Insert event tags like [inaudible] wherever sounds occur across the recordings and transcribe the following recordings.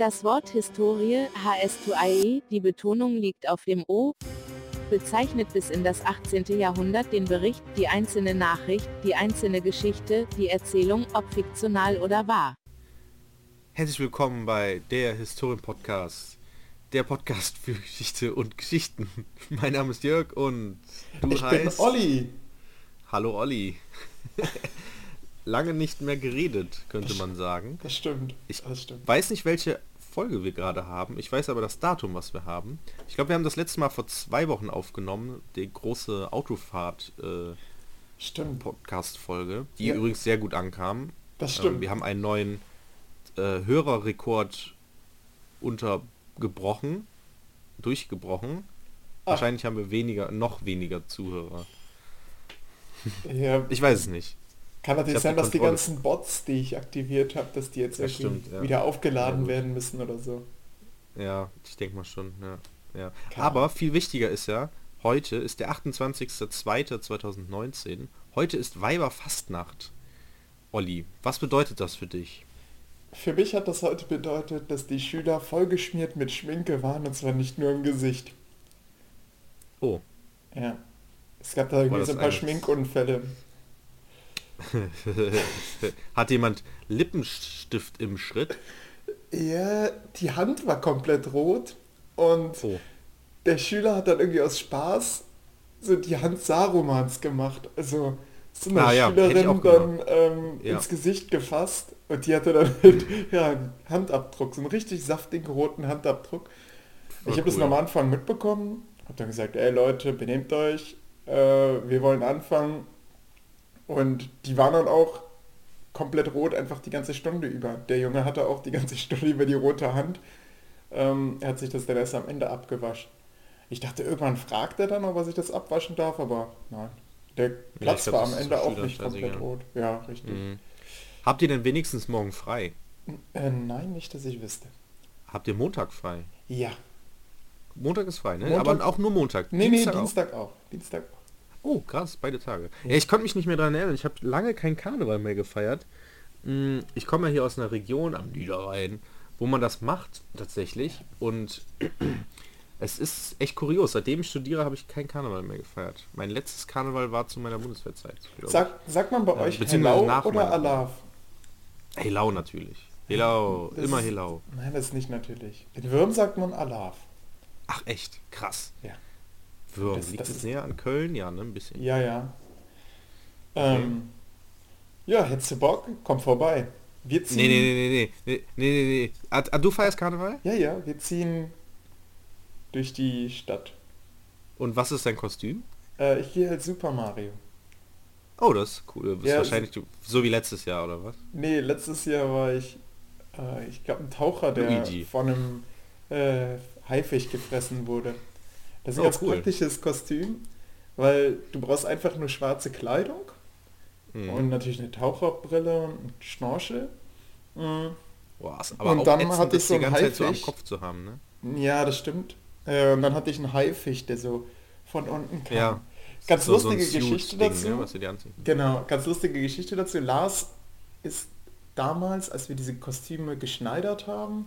Das Wort Historie, HS2IE, die Betonung liegt auf dem O, bezeichnet bis in das 18. Jahrhundert den Bericht, die einzelne Nachricht, die einzelne Geschichte, die Erzählung, ob fiktional oder wahr. Herzlich willkommen bei der Historien-Podcast. Der Podcast für Geschichte und Geschichten. [laughs] Mein Name ist Jörg und du ich heißt... bin Olli. Hallo Olli. [laughs] Lange nicht mehr geredet, könnte man sagen. Das stimmt. Ich das stimmt. weiß nicht, welche Folge wir gerade haben. Ich weiß aber das Datum, was wir haben. Ich glaube, wir haben das letzte Mal vor zwei Wochen aufgenommen, die große Autofahrt äh. Podcast-Folge, die Ja. übrigens sehr gut ankam. Das Ähm, stimmt. wir haben einen neuen äh, Hörerrekord untergebrochen, durchgebrochen. Ah. Wahrscheinlich haben wir weniger, noch weniger Zuhörer. Ja, Ich weiß es nicht. Kann natürlich sein, dass die ganzen Bots, die ich aktiviert habe, dass die jetzt irgendwie stimmt, ja. wieder aufgeladen Ja, werden müssen oder so. Ja, ich denke mal schon. Ja, ja. Aber viel wichtiger ist ja, heute ist der 28.02.2019. Heute ist Weiberfastnacht. Olli, was bedeutet das für dich? Für mich hat das heute bedeutet, dass die Schüler vollgeschmiert mit Schminke waren und zwar nicht nur im Gesicht. Oh, Ja. Es gab da irgendwie so ein paar Schminkunfälle. [laughs] hat jemand Lippenstift im Schritt? Ja, die Hand war komplett rot und Oh, der Schüler hat dann irgendwie aus Spaß so die Hand Sarumans gemacht. Also so eine Ah ja, Schülerin dann ähm, Ja. ins Gesicht gefasst und die hatte dann halt, [laughs] ja, einen Handabdruck, so einen richtig saftigen roten Handabdruck. Voll ich habe das cool. noch am Anfang mitbekommen, habe dann gesagt, ey Leute, benehmt euch, äh, wir wollen anfangen. Und die waren dann auch komplett rot, einfach die ganze Stunde über. Der Junge hatte auch die ganze [laughs] Stunde über die rote Hand. Ähm, er hat sich das dann erst am Ende abgewaschen. Ich dachte, irgendwann fragt er dann, ob er sich das abwaschen darf, aber nein. Der Platz glaub, war am Ende auch nicht komplett scheißegal. rot. Ja, richtig. mhm. Habt ihr denn wenigstens morgen frei? Äh, nein, nicht, dass ich wüsste. Habt ihr Montag frei? Ja. Montag ist frei, ne? Montag- Aber auch nur Montag. Nee, Dienstag nee, auch? Dienstag auch. Dienstag auch. Oh, krass, beide Tage. Ja, ich konnte mich nicht mehr daran erinnern. Ich habe lange keinen Karneval mehr gefeiert. Mm, Ich komme ja hier aus einer Region am Niederrhein, wo man das macht tatsächlich. Und [clears throat] es ist echt kurios. Seitdem ich studiere, habe ich keinen Karneval mehr gefeiert. Mein letztes Karneval war zu meiner Bundeswehrzeit. Sag, sagt man bei Ja, euch nach oder Alaf? Helau natürlich. Helau, Das immer Helau. Nein, das ist nicht natürlich. In Würm sagt man Alaf. Ach echt, krass. Ja. Würm. Das- Liegt das das ist- näher an Köln? Ja, ne, ein bisschen. Ja, ja. Ähm, ja, hättest du Bock? Komm vorbei. Wir ziehen. Nee, nee, nee, nee, nee, nee, nee. Ah, du feierst Karneval? Ja, ja, wir ziehen durch die Stadt. Und was ist dein Kostüm? Äh, ich gehe als Super Mario. Oh, das ist cool. Du bist Ja, wahrscheinlich du- so wie letztes Jahr, oder was? Nee, letztes Jahr war ich, äh, ich glaube, ein Taucher, der Luigi. von einem äh, Haifisch gefressen wurde. Das ist ein Oh, ganz cool. praktisches Kostüm, weil du brauchst einfach nur schwarze Kleidung Mhm. und natürlich eine Taucherbrille und Schnorchel. Mhm. Boah, aber und auch dann ätzend, hatte ich das so einen Zeit so am Haifisch. Kopf zu haben, ne? Ja, das stimmt. Äh, und dann hatte ich einen Haifisch, der so von unten kam. Ja. Ganz So- so ein lustige Suit-Ding, Geschichte dazu. Ne, dir anziehen. Genau, ganz lustige Geschichte dazu. Lars ist damals, als wir diese Kostüme geschneidert haben,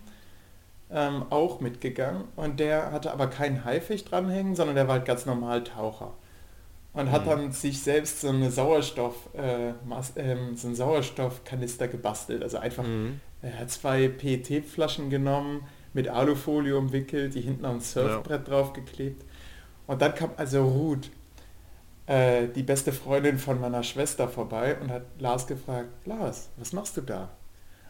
ähm, auch mitgegangen und der hatte aber keinen Haifisch dranhängen, sondern der war halt ganz normal Taucher. Und hat Mhm. dann sich selbst so eine Sauerstoff, äh, ähm, so einen Sauerstoffkanister gebastelt. Also einfach, Mhm. er hat zwei PET-Flaschen genommen, mit Alufolie umwickelt, die hinten am Surfbrett draufgeklebt. Und dann kam also Ruth, äh, die beste Freundin von meiner Schwester vorbei und hat Lars gefragt, Lars, was machst du da?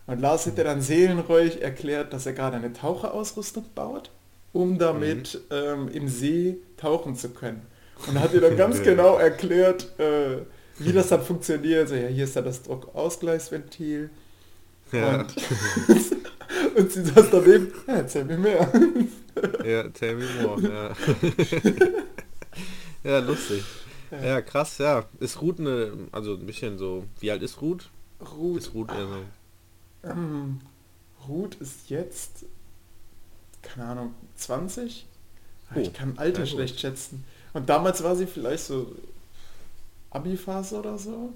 Und Lars hätte dann seelenruhig erklärt, dass er gerade eine Taucherausrüstung baut, um damit ähm, im See tauchen zu können. Und hat ihr dann ganz [laughs] Ja. genau erklärt, äh, wie das dann funktioniert. So, ja, hier ist dann das Druckausgleichsventil. Ja. Und, [laughs] und sie saß daneben, ja, erzähl mir mehr. ja, tell me more. Ja, [laughs] ja lustig. Ja, krass, ja. Ist Ruth eine, also ein bisschen so, wie alt ist Ruth? Ruth, Ist Ruth eher so, ähm, Ruth ist jetzt, keine Ahnung, 20? Oh, ich kann Alter gut. schlecht schätzen. Und damals war sie vielleicht so Abi-Phase oder so.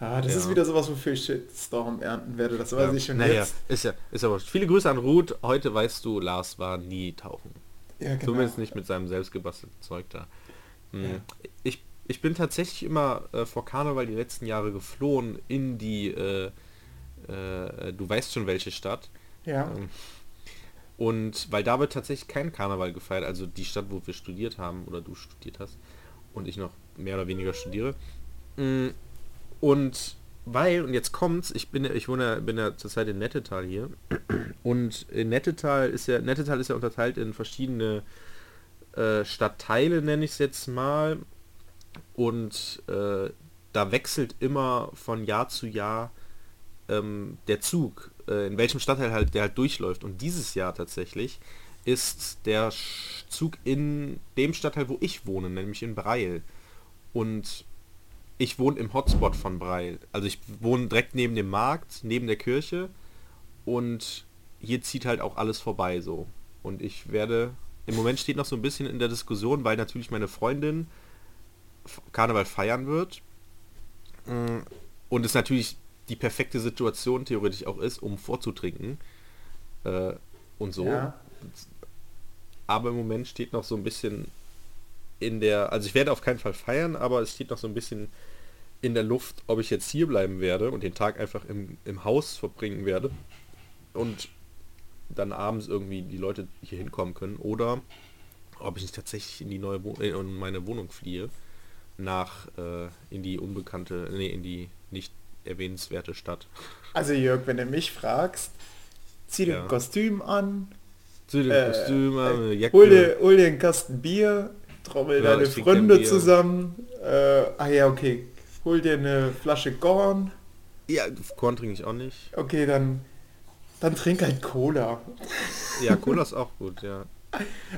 Ah, das Ja. ist wieder sowas, wofür ich Shitstorm ernten werde. Das weiß Ja. ich schon naja, jetzt. ist ja, ist wurscht. Viele Grüße an Ruth. Heute weißt du, Lars war nie tauchen. Ja, genau. Zumindest nicht mit seinem selbstgebastelten Zeug da. Hm. Ja. Ich, ich bin tatsächlich immer äh, vor Karneval die letzten Jahre geflohen in die, äh, äh, du weißt schon welche Stadt. Ja. Ähm, Und weil da wird tatsächlich kein Karneval gefeiert, also die Stadt, wo wir studiert haben oder du studiert hast und ich noch mehr oder weniger studiere. Mm, Und weil, und jetzt kommt's, ich bin ich wohne bin ja zurzeit in Nettetal hier und in Nettetal ist ja, Nettetal ist ja unterteilt in verschiedene äh, Stadtteile, nenne ich es jetzt mal. Und äh, da wechselt immer von Jahr zu Jahr ähm, der Zug, äh, in welchem Stadtteil halt der halt durchläuft. Und dieses Jahr tatsächlich ist der Zug in dem Stadtteil, wo ich wohne, nämlich in Breil. Und ich wohne im Hotspot von Breil. Also ich wohne direkt neben dem Markt, neben der Kirche und hier zieht halt auch alles vorbei so. Und ich werde, im Moment steht noch so ein bisschen in der Diskussion, weil natürlich meine Freundin Karneval feiern wird. Mm, Und es natürlich die perfekte Situation theoretisch auch ist, um vorzutrinken. Äh, und so. Ja. Aber im Moment steht noch so ein bisschen in der, also ich werde auf keinen Fall feiern, aber es steht noch so ein bisschen in der Luft, ob ich jetzt hier bleiben werde und den Tag einfach im, im Haus verbringen werde und dann abends irgendwie die Leute hier hinkommen können oder ob ich nicht tatsächlich in die neue Wo äh, in meine Wohnung fliehe nach äh, in die unbekannte, nee, in die nicht erwähnenswerte Stadt. Also Jörg, wenn du mich fragst, zieh dir Ja. ein Kostüm an, Zu den äh, Kostümen, eine äh, hol, dir, hol dir einen Kasten Bier, trommel Ja, deine Freunde zusammen. Äh, ah ja, okay. Hol dir eine Flasche Gorn. Ja, Korn trinke ich auch nicht. Okay, dann, dann trink halt Cola. Ja, Cola ist auch gut, ja.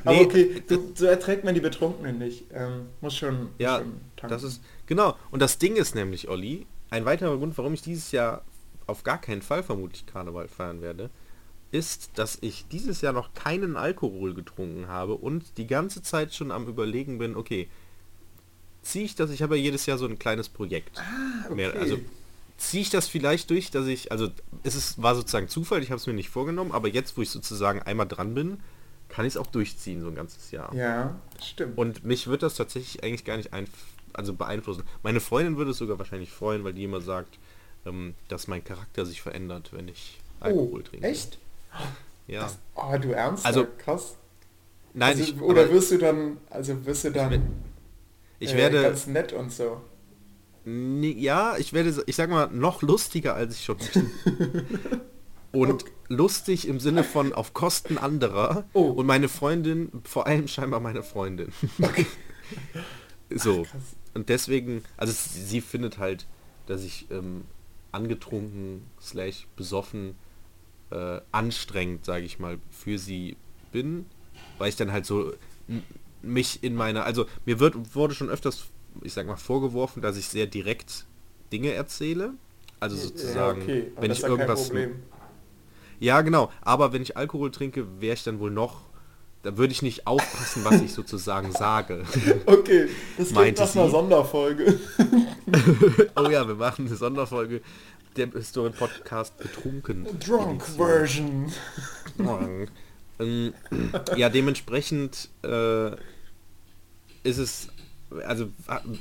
Aber Nee, okay, du, so erträgt man die Betrunkenen nicht. Ähm, muss schon, Ja, schon tanken. das ist genau. Und das Ding ist nämlich, Olli, ein weiterer Grund, warum ich dieses Jahr auf gar keinen Fall vermutlich Karneval feiern werde, ist, dass ich dieses Jahr noch keinen Alkohol getrunken habe und die ganze Zeit schon am überlegen bin, okay, ziehe ich das, ich habe ja jedes Jahr so ein kleines Projekt. Ah, okay. also ziehe ich das vielleicht durch, dass ich, also es ist, war sozusagen Zufall, ich habe es mir nicht vorgenommen, aber jetzt, wo ich sozusagen einmal dran bin, kann ich es auch durchziehen, so ein ganzes Jahr. Ja, stimmt. Und mich wird das tatsächlich eigentlich gar nicht ein, also beeinflussen. Meine Freundin würde es sogar wahrscheinlich freuen, weil die immer sagt, ähm, dass mein Charakter sich verändert, wenn ich Alkohol oh, trinke. echt? Ja. Das, oh, du ernst? Also, krass. Nein, also, ich, oder wirst du dann, also wirst du dann ich äh, werde, ganz nett und so. Ja, ich werde, ich sag mal, noch lustiger, als ich schon bin. [laughs] Und lustig im Sinne von auf Kosten anderer. Oh. Und meine Freundin, vor allem scheinbar meine Freundin. so. krass. Und deswegen, also sie findet halt, dass ich ähm, angetrunken, slash besoffen, äh, anstrengend, sage ich mal, für sie bin. Weil ich dann halt so mich in meiner, also mir wird, wurde schon öfters, ich sag mal, vorgeworfen, dass ich sehr direkt Dinge erzähle. Also sozusagen, ja, okay. wenn ich irgendwas ja, genau. Aber wenn ich Alkohol trinke, wäre ich dann wohl noch, da würde ich nicht aufpassen, was ich sozusagen sage. [laughs] Okay, das klingt nach einer. Sonderfolge. [laughs] oh ja, wir machen eine Sonderfolge der Historien-Podcast betrunken. Drunk Edition. Version. Ähm, ja, dementsprechend äh, ist es, also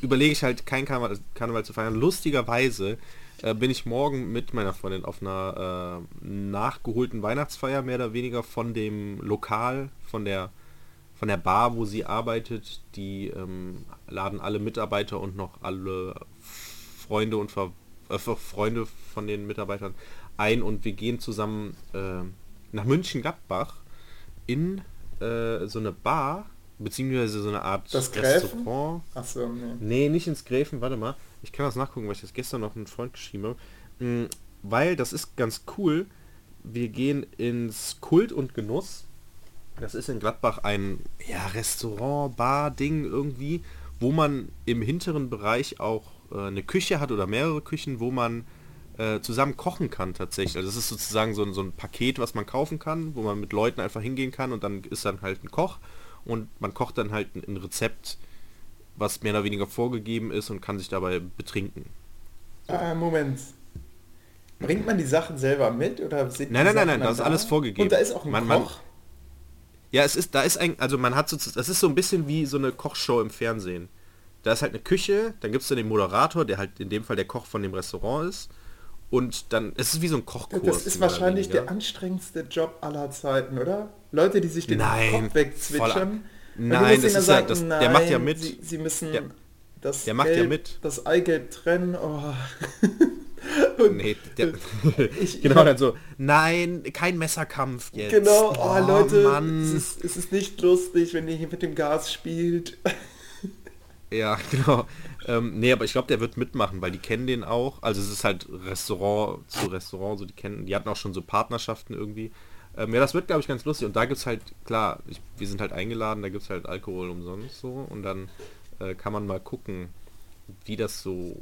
überlege ich halt kein Karneval, Karneval zu feiern. Lustigerweise äh, bin ich morgen mit meiner Freundin auf einer äh, nachgeholten Weihnachtsfeier mehr oder weniger von dem Lokal, von der von der Bar, wo sie arbeitet. Die ähm, laden alle Mitarbeiter und noch alle Freunde und Ver äh, Freunde von den Mitarbeitern ein und wir gehen zusammen äh, nach München-Gladbach in äh, so eine Bar, beziehungsweise so eine Art Das Gräfen? Restaurant. Achso, nee. Nee, nicht ins Gräfen, warte mal. Ich kann das nachgucken, weil ich das gestern noch einen Freund geschrieben habe. Mm, Weil das ist ganz cool. Wir gehen ins Kult und Genuss. Das ist in Gladbach ein ja, Restaurant, Bar, Ding irgendwie, wo man im hinteren Bereich auch äh, eine Küche hat oder mehrere Küchen, wo man äh, zusammen kochen kann tatsächlich. Also das ist sozusagen so ein, so ein Paket, was man kaufen kann, wo man mit Leuten einfach hingehen kann und dann ist dann halt ein Koch und man kocht dann halt ein, ein Rezept, was mehr oder weniger vorgegeben ist und kann sich dabei betrinken. Ah, Moment. Bringt man die Sachen selber mit oder sind Nein, nein, nein, nein, das ist alles vorgegeben. Und da ist auch ein Man- man- Koch. Ja, es ist, da ist ein, also man hat so, das ist so ein bisschen wie so eine Kochshow im Fernsehen. Da ist halt eine Küche, dann gibt es dann den Moderator, der halt in dem Fall der Koch von dem Restaurant ist. Und dann, es ist wie so ein Kochkurs. das ist wahrscheinlich der anstrengendste Job aller Zeiten, oder? Leute, die sich den Nein, Kopf wegzwitschern. Nein, das ist ja- das- der nein, macht ja mit. Sie, sie müssen Der- das der macht ja Gelb, mit. das Eigelb trennen. Oh. [laughs] Nee, der, [laughs] Ich- genau, dann so, nein, kein Messerkampf jetzt. Genau, oh, Leute, Mann. es ist, es ist nicht lustig, wenn ihr hier mit dem Gas spielt. [laughs] Ja, genau. Ähm, nee, aber ich glaube, der wird mitmachen, weil die kennen den auch. Also es ist halt Restaurant zu Restaurant, so die kennen, die hatten auch schon so Partnerschaften irgendwie. Ähm, ja, das wird, glaube ich, ganz lustig. Und da gibt es halt, klar, ich, wir sind halt eingeladen, da gibt es halt Alkohol umsonst so. Und dann äh, kann man mal gucken, wie das so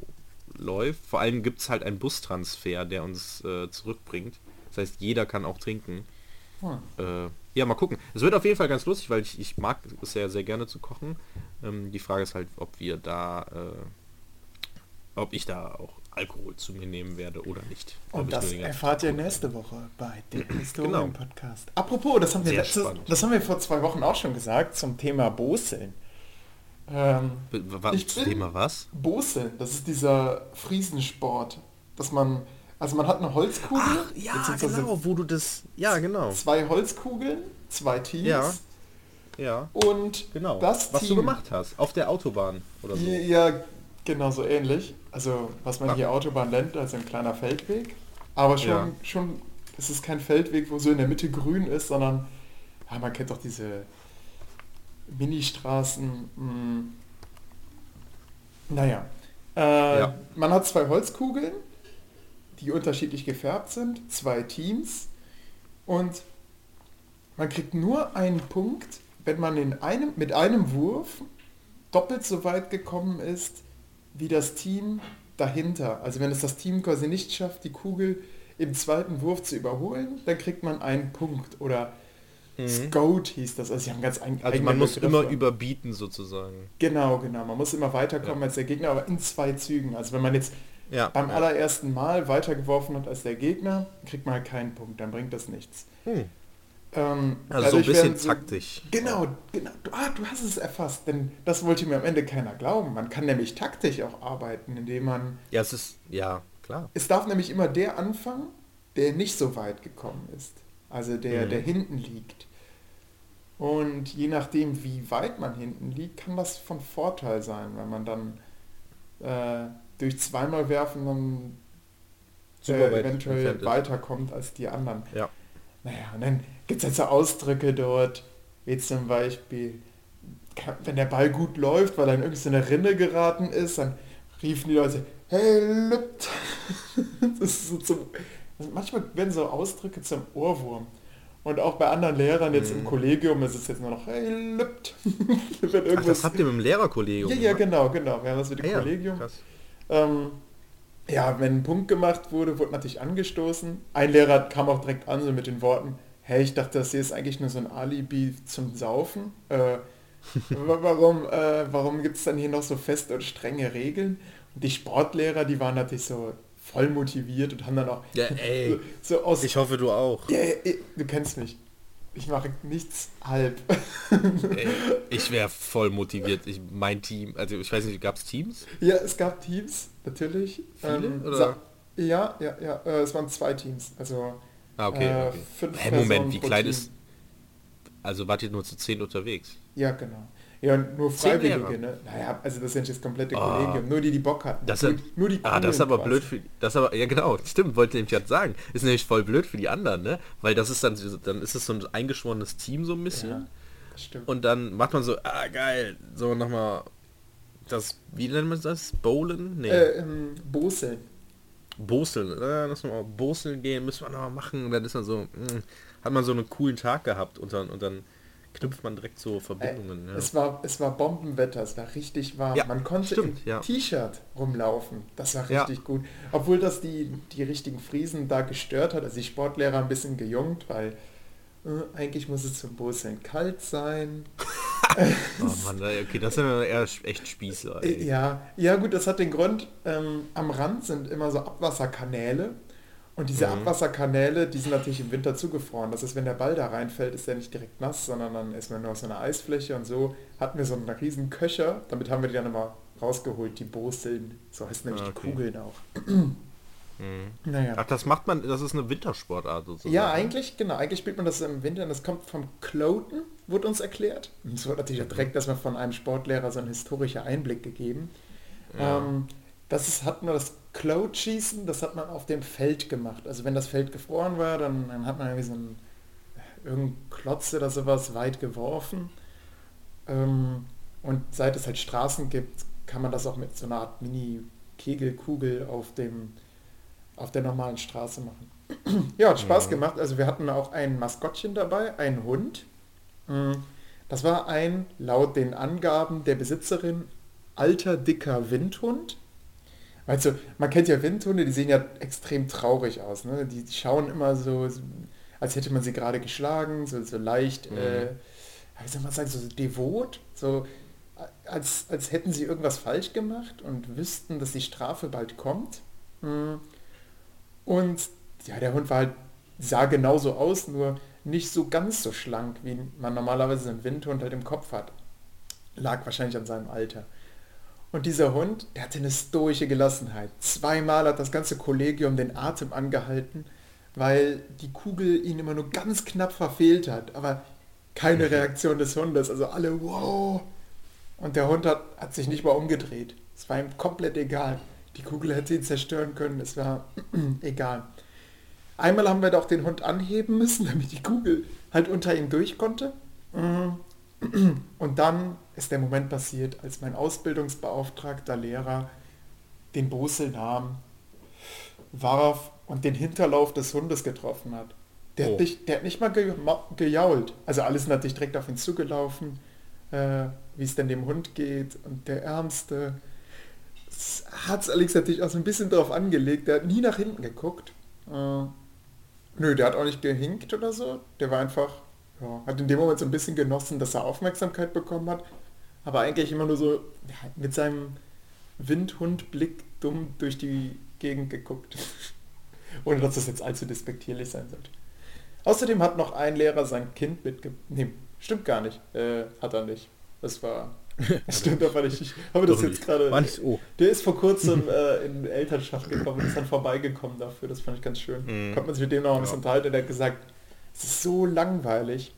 läuft. Vor allem gibt es halt einen Bustransfer, der uns äh, zurückbringt. Das heißt, jeder kann auch trinken. Hm. Äh, ja, mal gucken. Es wird auf jeden Fall ganz lustig, weil ich, ich mag es ja sehr gerne zu kochen. Ähm, die Frage ist halt, ob wir da, äh, ob ich da auch Alkohol zu mir nehmen werde oder nicht. Und das erfahrt ihr nächste Woche bei dem [clears throat] Genau. Historien-Podcast. Apropos, das haben, wir letztes, das haben wir vor zwei Wochen auch schon gesagt zum Thema Boseln. Ähm, Was, Thema was? Boseln, das ist dieser Friesensport, dass man, also man hat eine Holzkugel, beziehungsweise genau, wo du das, ja, genau. zwei Holzkugeln, zwei Teams Ja. Ja, und genau. das was Team, du gemacht hast, auf der Autobahn oder so. Ja, genau so ähnlich. Also was man hier Autobahn nennt, also ein kleiner Feldweg. Aber schon, Ja. schon, es ist kein Feldweg, wo so in der Mitte grün ist, sondern ja, man kennt doch diese Ministraßen. Mh. Naja. Äh, Ja. Man hat zwei Holzkugeln, die unterschiedlich gefärbt sind, zwei Teams und man kriegt nur einen Punkt, wenn man in einem, mit einem Wurf doppelt so weit gekommen ist wie das Team dahinter. Also wenn es das Team quasi nicht schafft, die Kugel im zweiten Wurf zu überholen, dann kriegt man einen Punkt. Oder Scout hieß das. Also sie haben ganz ein, Mhm. Also man muss Begriffe. immer überbieten sozusagen. Genau, genau. Man muss immer weiterkommen Ja. als der Gegner, aber in zwei Zügen. Also wenn man jetzt Ja. beim allerersten Mal weitergeworfen hat als der Gegner, kriegt man halt keinen Punkt. Dann bringt das nichts. Hm. Ähm, Also so ein bisschen so- taktisch. Genau, genau. Du, ah, du hast es erfasst, denn das wollte mir am Ende keiner glauben. Man kann nämlich taktisch auch arbeiten, indem man... Ja, es ist, ja, klar. Es darf nämlich immer der anfangen, der nicht so weit gekommen ist. Also der, Mhm. der hinten liegt. Und je nachdem, wie weit man hinten liegt, kann das von Vorteil sein, wenn man dann äh, durch zweimal werfen dann äh, eventuell weiterkommt als die anderen. Ja. Naja, und dann gibt es jetzt so Ausdrücke dort, wie zum Beispiel, wenn der Ball gut läuft, weil er in irgendeine Rinne geraten ist, dann riefen die Leute, hey, Lübt. [laughs] Das ist so zum, also manchmal werden so Ausdrücke zum Ohrwurm. Und auch bei anderen Lehrern jetzt Mhm. im Kollegium ist es jetzt nur noch, hey, Lübt. [laughs] Ach, das habt ihr mit dem Lehrerkollegium ja, ja, genau, genau. Wir haben das mit dem Ah ja, Kollegium. Ähm, ja, wenn ein Punkt gemacht wurde, wurde natürlich angestoßen. Ein Lehrer kam auch direkt an, so mit den Worten, hey, ich dachte, das hier ist eigentlich nur so ein Alibi zum Saufen. Äh, [laughs] wa- warum äh, warum gibt es dann hier noch so feste und strenge Regeln? Und die Sportlehrer, die waren natürlich so voll motiviert und haben dann auch Ja, [laughs] ey. so aus... Ich hoffe, du auch. Ja, ja, ja, du kennst mich. Ich mache nichts halb. [laughs] Ey, ich wäre voll motiviert. Ich, mein Team, also ich weiß nicht, gab es Teams? Ja, es gab Teams, natürlich. Viele, oder? sa- Ja, ja, ja. Äh, es waren zwei Teams. Also Ah, okay. Äh, okay. fünf Hä, Moment, wie klein Team. ist... Also wart ihr nur zu zehn unterwegs? Ja, genau. Ja, und nur Freiwillige, ne? Naja, also das nicht das komplette Ah. Kollegium, nur die, die Bock hatten. Das nur, nur die ah, das ist aber quasi. blöd für das aber ja genau stimmt wollte ich gerade sagen ist nämlich voll blöd für die anderen ne weil das ist dann so- dann ist es so ein eingeschworenes Team so ein bisschen Ja, stimmt. und dann macht man so ah geil so nochmal das wie nennt man das Bowlen nee äh, ähm, Boseln. Boseln äh, lass mal Boseln gehen müssen wir noch machen und dann ist man so mh, hat man so einen coolen Tag gehabt und dann und dann knüpft man direkt so Äh, Verbindungen ja. es, war, es war Bombenwetter, es war richtig warm. Ja, Man konnte stimmt, im ja. T-Shirt rumlaufen. Das war richtig gut. Obwohl das die, die richtigen Friesen da gestört hat. Also die Sportlehrer ein bisschen gejungt, weil äh, eigentlich muss es zum Boseln kalt sein. [laughs] oh Mann, okay, das sind eher echt Spießer. Ey. Ja, ja gut, das hat den Grund, ähm, am Rand sind immer so Abwasserkanäle und diese mhm. Abwasserkanäle, die sind natürlich im Winter zugefroren. Das ist, wenn der Ball da reinfällt, ist der nicht direkt nass, sondern dann ist man nur auf so einer Eisfläche und so hatten wir so einen riesen Köcher, damit haben wir die dann immer rausgeholt, die Boseln, so heißt nämlich ah, okay. die Kugeln auch. Mhm. Naja. Ach, das macht man, das ist eine Wintersportart sozusagen. Ja, eigentlich, genau. Eigentlich spielt man das im Winter und das kommt vom Cloten, wurde uns erklärt. Und es wurde natürlich direkt dass man von einem Sportlehrer so einen historischen Einblick gegeben. Ja. Ähm, das ist, hat man das Cloud-Schießen, das hat man auf dem Feld gemacht. Also wenn das Feld gefroren war, dann, dann hat man irgendwie so einen irgendein Klotz oder sowas weit geworfen. Ähm, und seit es halt Straßen gibt, kann man das auch mit so einer Art Mini-Kegelkugel auf dem auf der normalen Straße machen. [clears throat] ja, hat Spaß mhm. gemacht. Also wir hatten auch ein Maskottchen dabei, einen Hund. Mm, das war ein, laut den Angaben der Besitzerin, alter, dicker Windhund. Also, man kennt ja Windhunde, die sehen ja extrem traurig aus. Ne? Die, die schauen immer so, als hätte man sie gerade geschlagen, so, so leicht, mhm. äh, wie soll man sagen, so devot, so als, als hätten sie irgendwas falsch gemacht und wüssten, dass die Strafe bald kommt. Mhm. Und ja, der Hund war halt, sah genauso aus, nur nicht so ganz so schlank, wie man normalerweise einen Windhund halt im Kopf hat. Lag wahrscheinlich an seinem Alter. Und dieser Hund, der hatte eine stoische Gelassenheit. Zweimal hat das ganze Kollegium den Atem angehalten, weil die Kugel ihn immer nur ganz knapp verfehlt hat. Aber keine Reaktion des Hundes. Also alle, wow. Und der Hund hat, hat sich nicht mal umgedreht. Es war ihm komplett egal. Die Kugel hätte ihn zerstören können, es war [clears throat] egal. Einmal haben wir doch den Hund anheben müssen, [laughs] damit die Kugel halt unter ihm durch konnte. [clears throat] Und dann ist der Moment passiert, als mein Ausbildungsbeauftragter Lehrer den Brüssel nahm, warf und den Hinterlauf des Hundes getroffen hat. Der, oh. hat, nicht, der hat nicht mal ge gejault. Also alles natürlich direkt auf ihn zugelaufen, äh, wie es denn dem Hund geht. Und der Ärmste hat es Alex natürlich auch so ein bisschen darauf angelegt. Der hat nie nach hinten geguckt. Äh, nö, der hat auch nicht gehinkt oder so. Der war einfach, ja, hat in dem Moment so ein bisschen genossen, dass er Aufmerksamkeit bekommen hat. Aber eigentlich immer nur so ja, mit seinem Windhundblick dumm durch die Gegend geguckt. [laughs] Ohne dass das jetzt allzu despektierlich sein sollte. Außerdem hat noch ein Lehrer sein Kind mitge... Nee, stimmt gar nicht. Äh, hat er nicht. Das war [laughs] Stimmt aber nicht. Ich habe das jetzt gerade. Oh. Der ist vor kurzem äh, in Elternschaft gekommen und ist dann vorbeigekommen dafür. Das fand ich ganz schön. Mhm. Konnte man sich mit dem noch ein bisschen ja. unterhalten. Der hat gesagt, es ist so langweilig.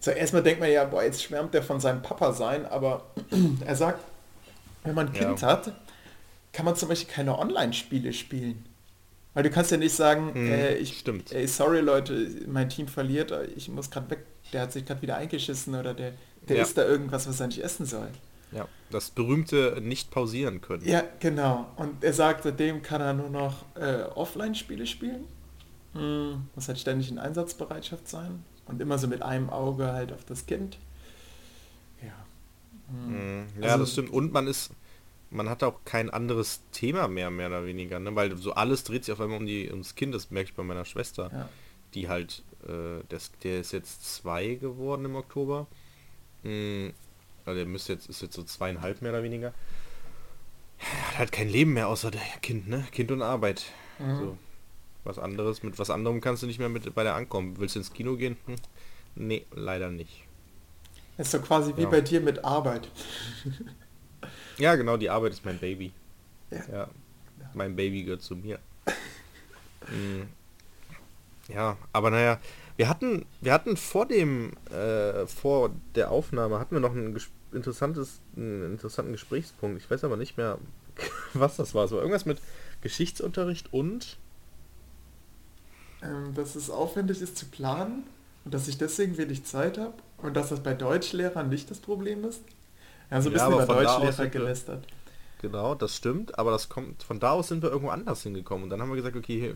So, erstmal denkt man ja, boah, jetzt schwärmt der von seinem Papa sein, aber [clears throat] er sagt, wenn man ein Kind ja. hat, kann man zum Beispiel keine Online-Spiele spielen. Weil du kannst ja nicht sagen, mhm, äh, ich, stimmt. Ey, sorry Leute, mein Team verliert, ich muss gerade weg, der hat sich gerade wieder eingeschissen oder der der ja. isst da irgendwas, was er nicht essen soll. Ja, das berühmte nicht pausieren können. Ja, genau. Und er sagt, seitdem kann er nur noch äh, Offline-Spiele spielen. Hm, muss halt ständig in Einsatzbereitschaft sein. Und immer so mit einem Auge halt auf das Kind. Ja. Hm. Ja, also, das stimmt. Und man ist, man hat auch kein anderes Thema mehr, mehr oder weniger. Ne? Weil so alles dreht sich auf einmal um die, ums Kind. Das merke ich bei meiner Schwester. Ja. Die halt, äh, das, der ist jetzt zwei geworden im Oktober. Hm, also der müsste jetzt, ist jetzt so zweieinhalb mehr oder weniger. Er hat halt kein Leben mehr außer der Kind, ne? Kind und Arbeit. Mhm. So. Was anderes, mit was anderem kannst du nicht mehr mit bei der ankommen. Willst du ins Kino gehen? Hm? Nee, leider nicht. ist so quasi wie ja. bei dir mit Arbeit. [laughs] ja, genau, die Arbeit ist mein Baby. Ja. ja. Mein Baby gehört zu mir. [laughs] hm. Ja, aber naja, wir hatten, wir hatten vor dem, äh, vor der Aufnahme hatten wir noch ein interessantes, einen interessanten Gesprächspunkt. Ich weiß aber nicht mehr, [laughs] was das war. Es war irgendwas mit Geschichtsunterricht und ähm, dass es aufwendig ist zu planen und dass ich deswegen wenig Zeit habe und dass das bei Deutschlehrern nicht das Problem ist. Ja, so ein bisschen ja, über Deutschlehrer gelästert. Genau, das stimmt, aber das kommt von da aus sind wir irgendwo anders hingekommen und dann haben wir gesagt, okay,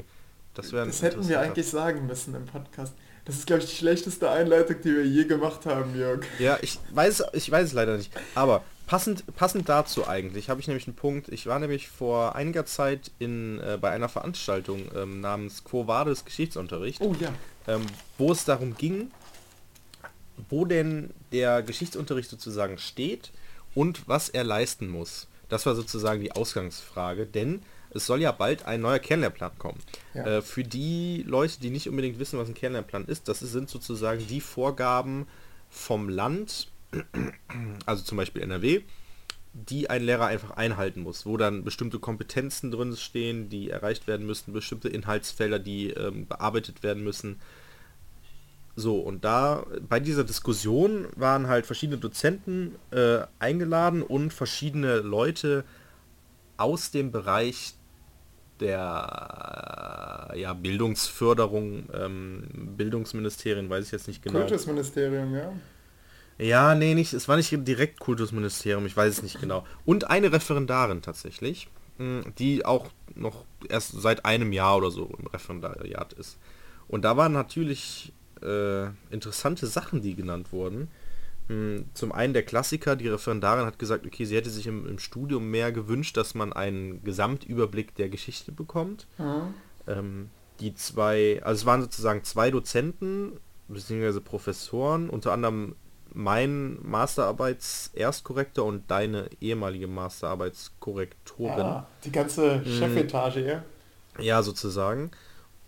das wäre Das hätten wir eigentlich sagen müssen im Podcast. Das ist, glaube ich, die schlechteste Einleitung, die wir je gemacht haben, Jörg. Ja, ich weiß, ich weiß es leider nicht. Aber passend, passend dazu eigentlich habe ich nämlich einen Punkt. Ich war nämlich vor einiger Zeit in, äh, bei einer Veranstaltung ähm, namens Quo Vadis Geschichtsunterricht, oh, ja. ähm, wo es darum ging, wo denn der Geschichtsunterricht sozusagen steht und was er leisten muss. Das war sozusagen die Ausgangsfrage, denn es soll ja bald ein neuer Kernlehrplan kommen. Ja. Äh, für die Leute, die nicht unbedingt wissen, was ein Kernlehrplan ist, das sind sozusagen die Vorgaben vom Land, [clears throat] also zum Beispiel NRW, die ein Lehrer einfach einhalten muss, wo dann bestimmte Kompetenzen drin stehen, die erreicht werden müssen, bestimmte Inhaltsfelder, die ähm, bearbeitet werden müssen. So, und da bei dieser Diskussion waren halt verschiedene Dozenten äh, eingeladen und verschiedene Leute aus dem Bereich der ja, Bildungsförderung, ähm, Bildungsministerien, weiß ich jetzt nicht genau. Kultusministerium, ja. Ja, nee, nicht, es war nicht direkt Kultusministerium, ich weiß es nicht genau. Und eine Referendarin tatsächlich, hm, die auch noch erst seit einem Jahr oder so im Referendariat ist. Und da waren natürlich äh, interessante Sachen, die genannt wurden. Hm, zum einen der Klassiker, die Referendarin hat gesagt, okay, sie hätte sich im, im Studium mehr gewünscht, dass man einen Gesamtüberblick der Geschichte bekommt. Mhm. Ähm, die zwei, also es waren sozusagen zwei Dozenten, beziehungsweise Professoren, unter anderem mein Masterarbeits-Erstkorrektor und deine ehemalige Masterarbeitskorrektorin. Ah, die ganze hm. Chefetage, ja? Ja, sozusagen.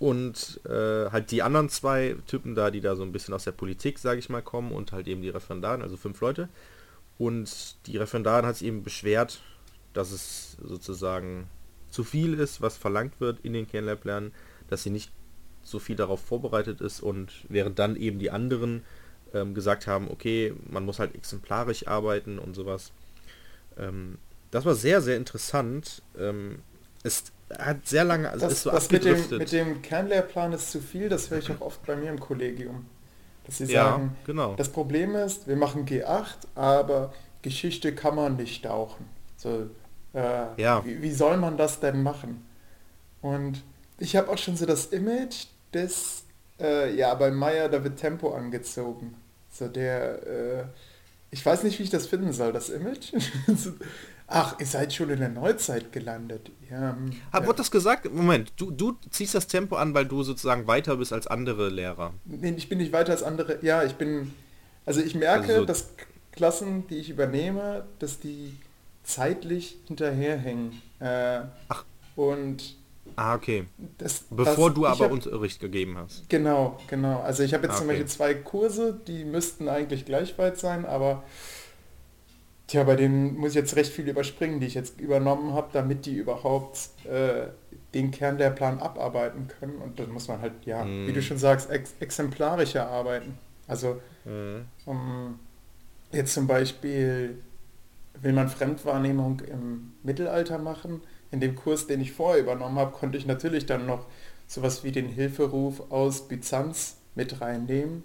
Und äh, halt die anderen zwei Typen da, die da so ein bisschen aus der Politik, sage ich mal, kommen und halt eben die Referendaren, also fünf Leute. Und die Referendarin hat sich eben beschwert, dass es sozusagen zu viel ist, was verlangt wird in den Kernlehrplänen, dass sie nicht so viel darauf vorbereitet ist und während dann eben die anderen ähm, gesagt haben, okay, man muss halt exemplarisch arbeiten und sowas. Ähm, das war sehr, sehr interessant. Ähm, es hat sehr lange, also das, ist so das mit dem, mit dem Kernlehrplan ist zu viel, das höre ich auch oft bei mir im Kollegium. Dass sie ja, sagen, genau. das Problem ist, wir machen G8, aber Geschichte kann man nicht tauchen. So, äh, ja. wie, wie soll man das denn machen? Und ich habe auch schon so das Image des, äh, ja, bei Meier, da wird Tempo angezogen. So der, äh, ich weiß nicht, wie ich das finden soll, das Image. [laughs] Ach, ihr seid schon in der Neuzeit gelandet. Ja, hm, ja. Wurde das gesagt? Moment, du, du ziehst das Tempo an, weil du sozusagen weiter bist als andere Lehrer. Nee, ich bin nicht weiter als andere. Ja, ich bin. Also ich merke, also so dass Klassen, die ich übernehme, dass die zeitlich hinterherhängen. Äh, Ach. Und Ah, okay. Das, Bevor das, du aber hab, Unterricht gegeben hast. Genau, genau. Also ich habe jetzt ah, okay. zum Beispiel zwei Kurse, die müssten eigentlich gleich weit sein, aber tja, bei denen muss ich jetzt recht viel überspringen, die ich jetzt übernommen habe, damit die überhaupt äh, den Kernlehrplan abarbeiten können. Und dann muss man halt, ja, mm. wie du mhm. schon sagst, ex exemplarischer arbeiten. Also mm. um, jetzt zum Beispiel will man Fremdwahrnehmung im Mittelalter machen, in dem Kurs, den ich vorher übernommen habe, konnte ich natürlich dann noch sowas wie den Hilferuf aus Byzanz mit reinnehmen,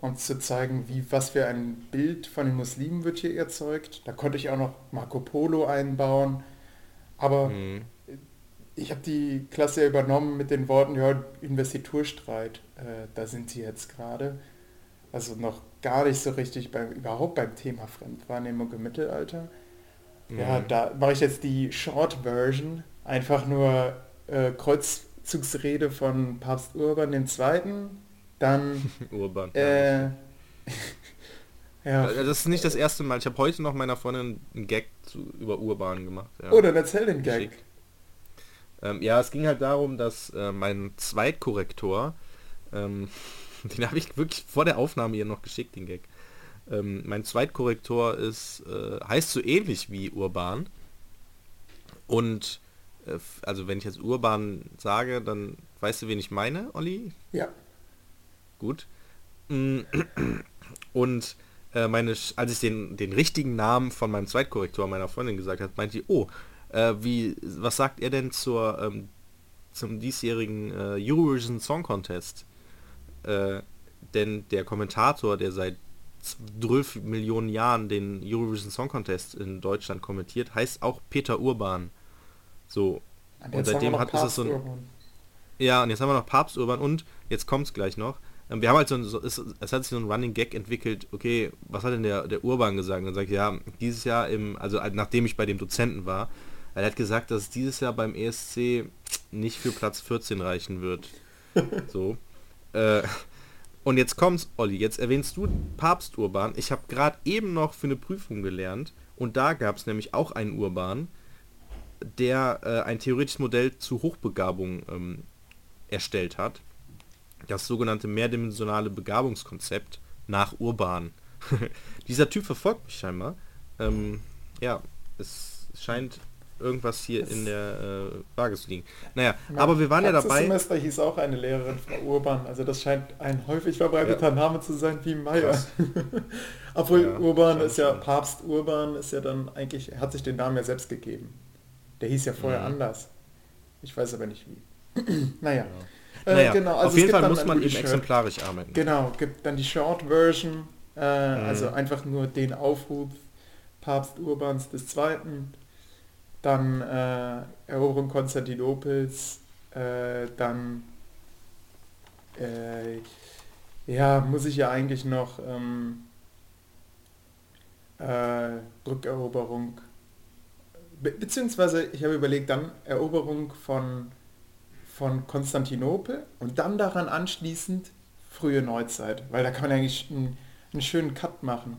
um zu zeigen, wie was für ein Bild von den Muslimen wird hier erzeugt. Da konnte ich auch noch Marco Polo einbauen. Aber mhm. ich habe die Klasse übernommen mit den Worten, ja, Investiturstreit, äh, da sind sie jetzt gerade. Also noch gar nicht so richtig beim, überhaupt beim Thema Fremdwahrnehmung im Mittelalter. Ja, da mache ich jetzt die Short Version. Einfach nur äh, Kreuzzugsrede von Papst Urban II. Dann [laughs] Urban. Äh, [laughs] ja. Das ist nicht das erste Mal. Ich habe heute noch meiner Freundin einen Gag zu, über Urban gemacht. Ja. Oh, dann erzähl den Gag. Ähm, ja, es ging halt darum, dass äh, mein Zweitkorrektor, ähm, [laughs] den habe ich wirklich vor der Aufnahme hier noch geschickt, den Gag. Ähm, mein Zweitkorrektor ist, äh, heißt so ähnlich wie Urban. Und äh, also wenn ich jetzt Urban sage, dann weißt du, wen ich meine, Olli? Ja. Gut. Mm, und äh, meine, als ich den, den richtigen Namen von meinem Zweitkorrektor meiner Freundin gesagt habe, meinte sie, oh, äh, wie, was sagt er denn zur, ähm, zum diesjährigen äh, Eurovision Song Contest? Äh, denn der Kommentator, der seit 12 Millionen Jahren den Eurovision Song Contest in Deutschland kommentiert, heißt auch Peter Urban. So. Und, und seitdem hat es so ein. Ja, und jetzt haben wir noch Papst Urban und jetzt kommt es gleich noch. Ähm, wir haben halt so, ein, so es, es, hat sich so ein Running Gag entwickelt, okay, was hat denn der, der Urban gesagt? Und dann sagt ja, dieses Jahr im, also nachdem ich bei dem Dozenten war, er hat gesagt, dass es dieses Jahr beim ESC nicht für Platz 14 reichen wird. [laughs] so. Äh, Und jetzt kommt's, Olli, jetzt erwähnst du Papst Urban. Ich habe gerade eben noch für eine Prüfung gelernt und da gab es nämlich auch einen Urban, der äh, ein theoretisches Modell zu Hochbegabung ähm, erstellt hat. Das sogenannte mehrdimensionale Begabungskonzept nach Urban. [laughs] Dieser Typ verfolgt mich scheinbar. Ähm, ja, es scheint irgendwas hier das in der äh, Waage zu liegen. Naja, ja, aber wir waren ja dabei. Semester hieß auch eine Lehrerin, Frau Urban. Also das scheint ein häufig verbreiteter ja. Name zu sein wie Meier. [laughs] Obwohl ja, Urban ist ja, Papst Urban ist ja dann eigentlich, hat sich den Namen ja selbst gegeben. Der hieß ja vorher mhm. anders. Ich weiß aber nicht wie. [clears throat] naja. Äh, naja, genau, also auf jeden Fall muss man eben exemplarisch arbeiten. Genau, gibt dann die Short Version, äh, mhm. also einfach nur den Aufruf Papst Urbans II dann äh, Eroberung Konstantinopels, äh, dann äh, ja, muss ich ja eigentlich noch ähm, äh, Rückeroberung, be beziehungsweise ich habe überlegt, dann Eroberung von, von Konstantinopel und dann daran anschließend frühe Neuzeit, weil da kann man eigentlich einen, einen schönen Cut machen.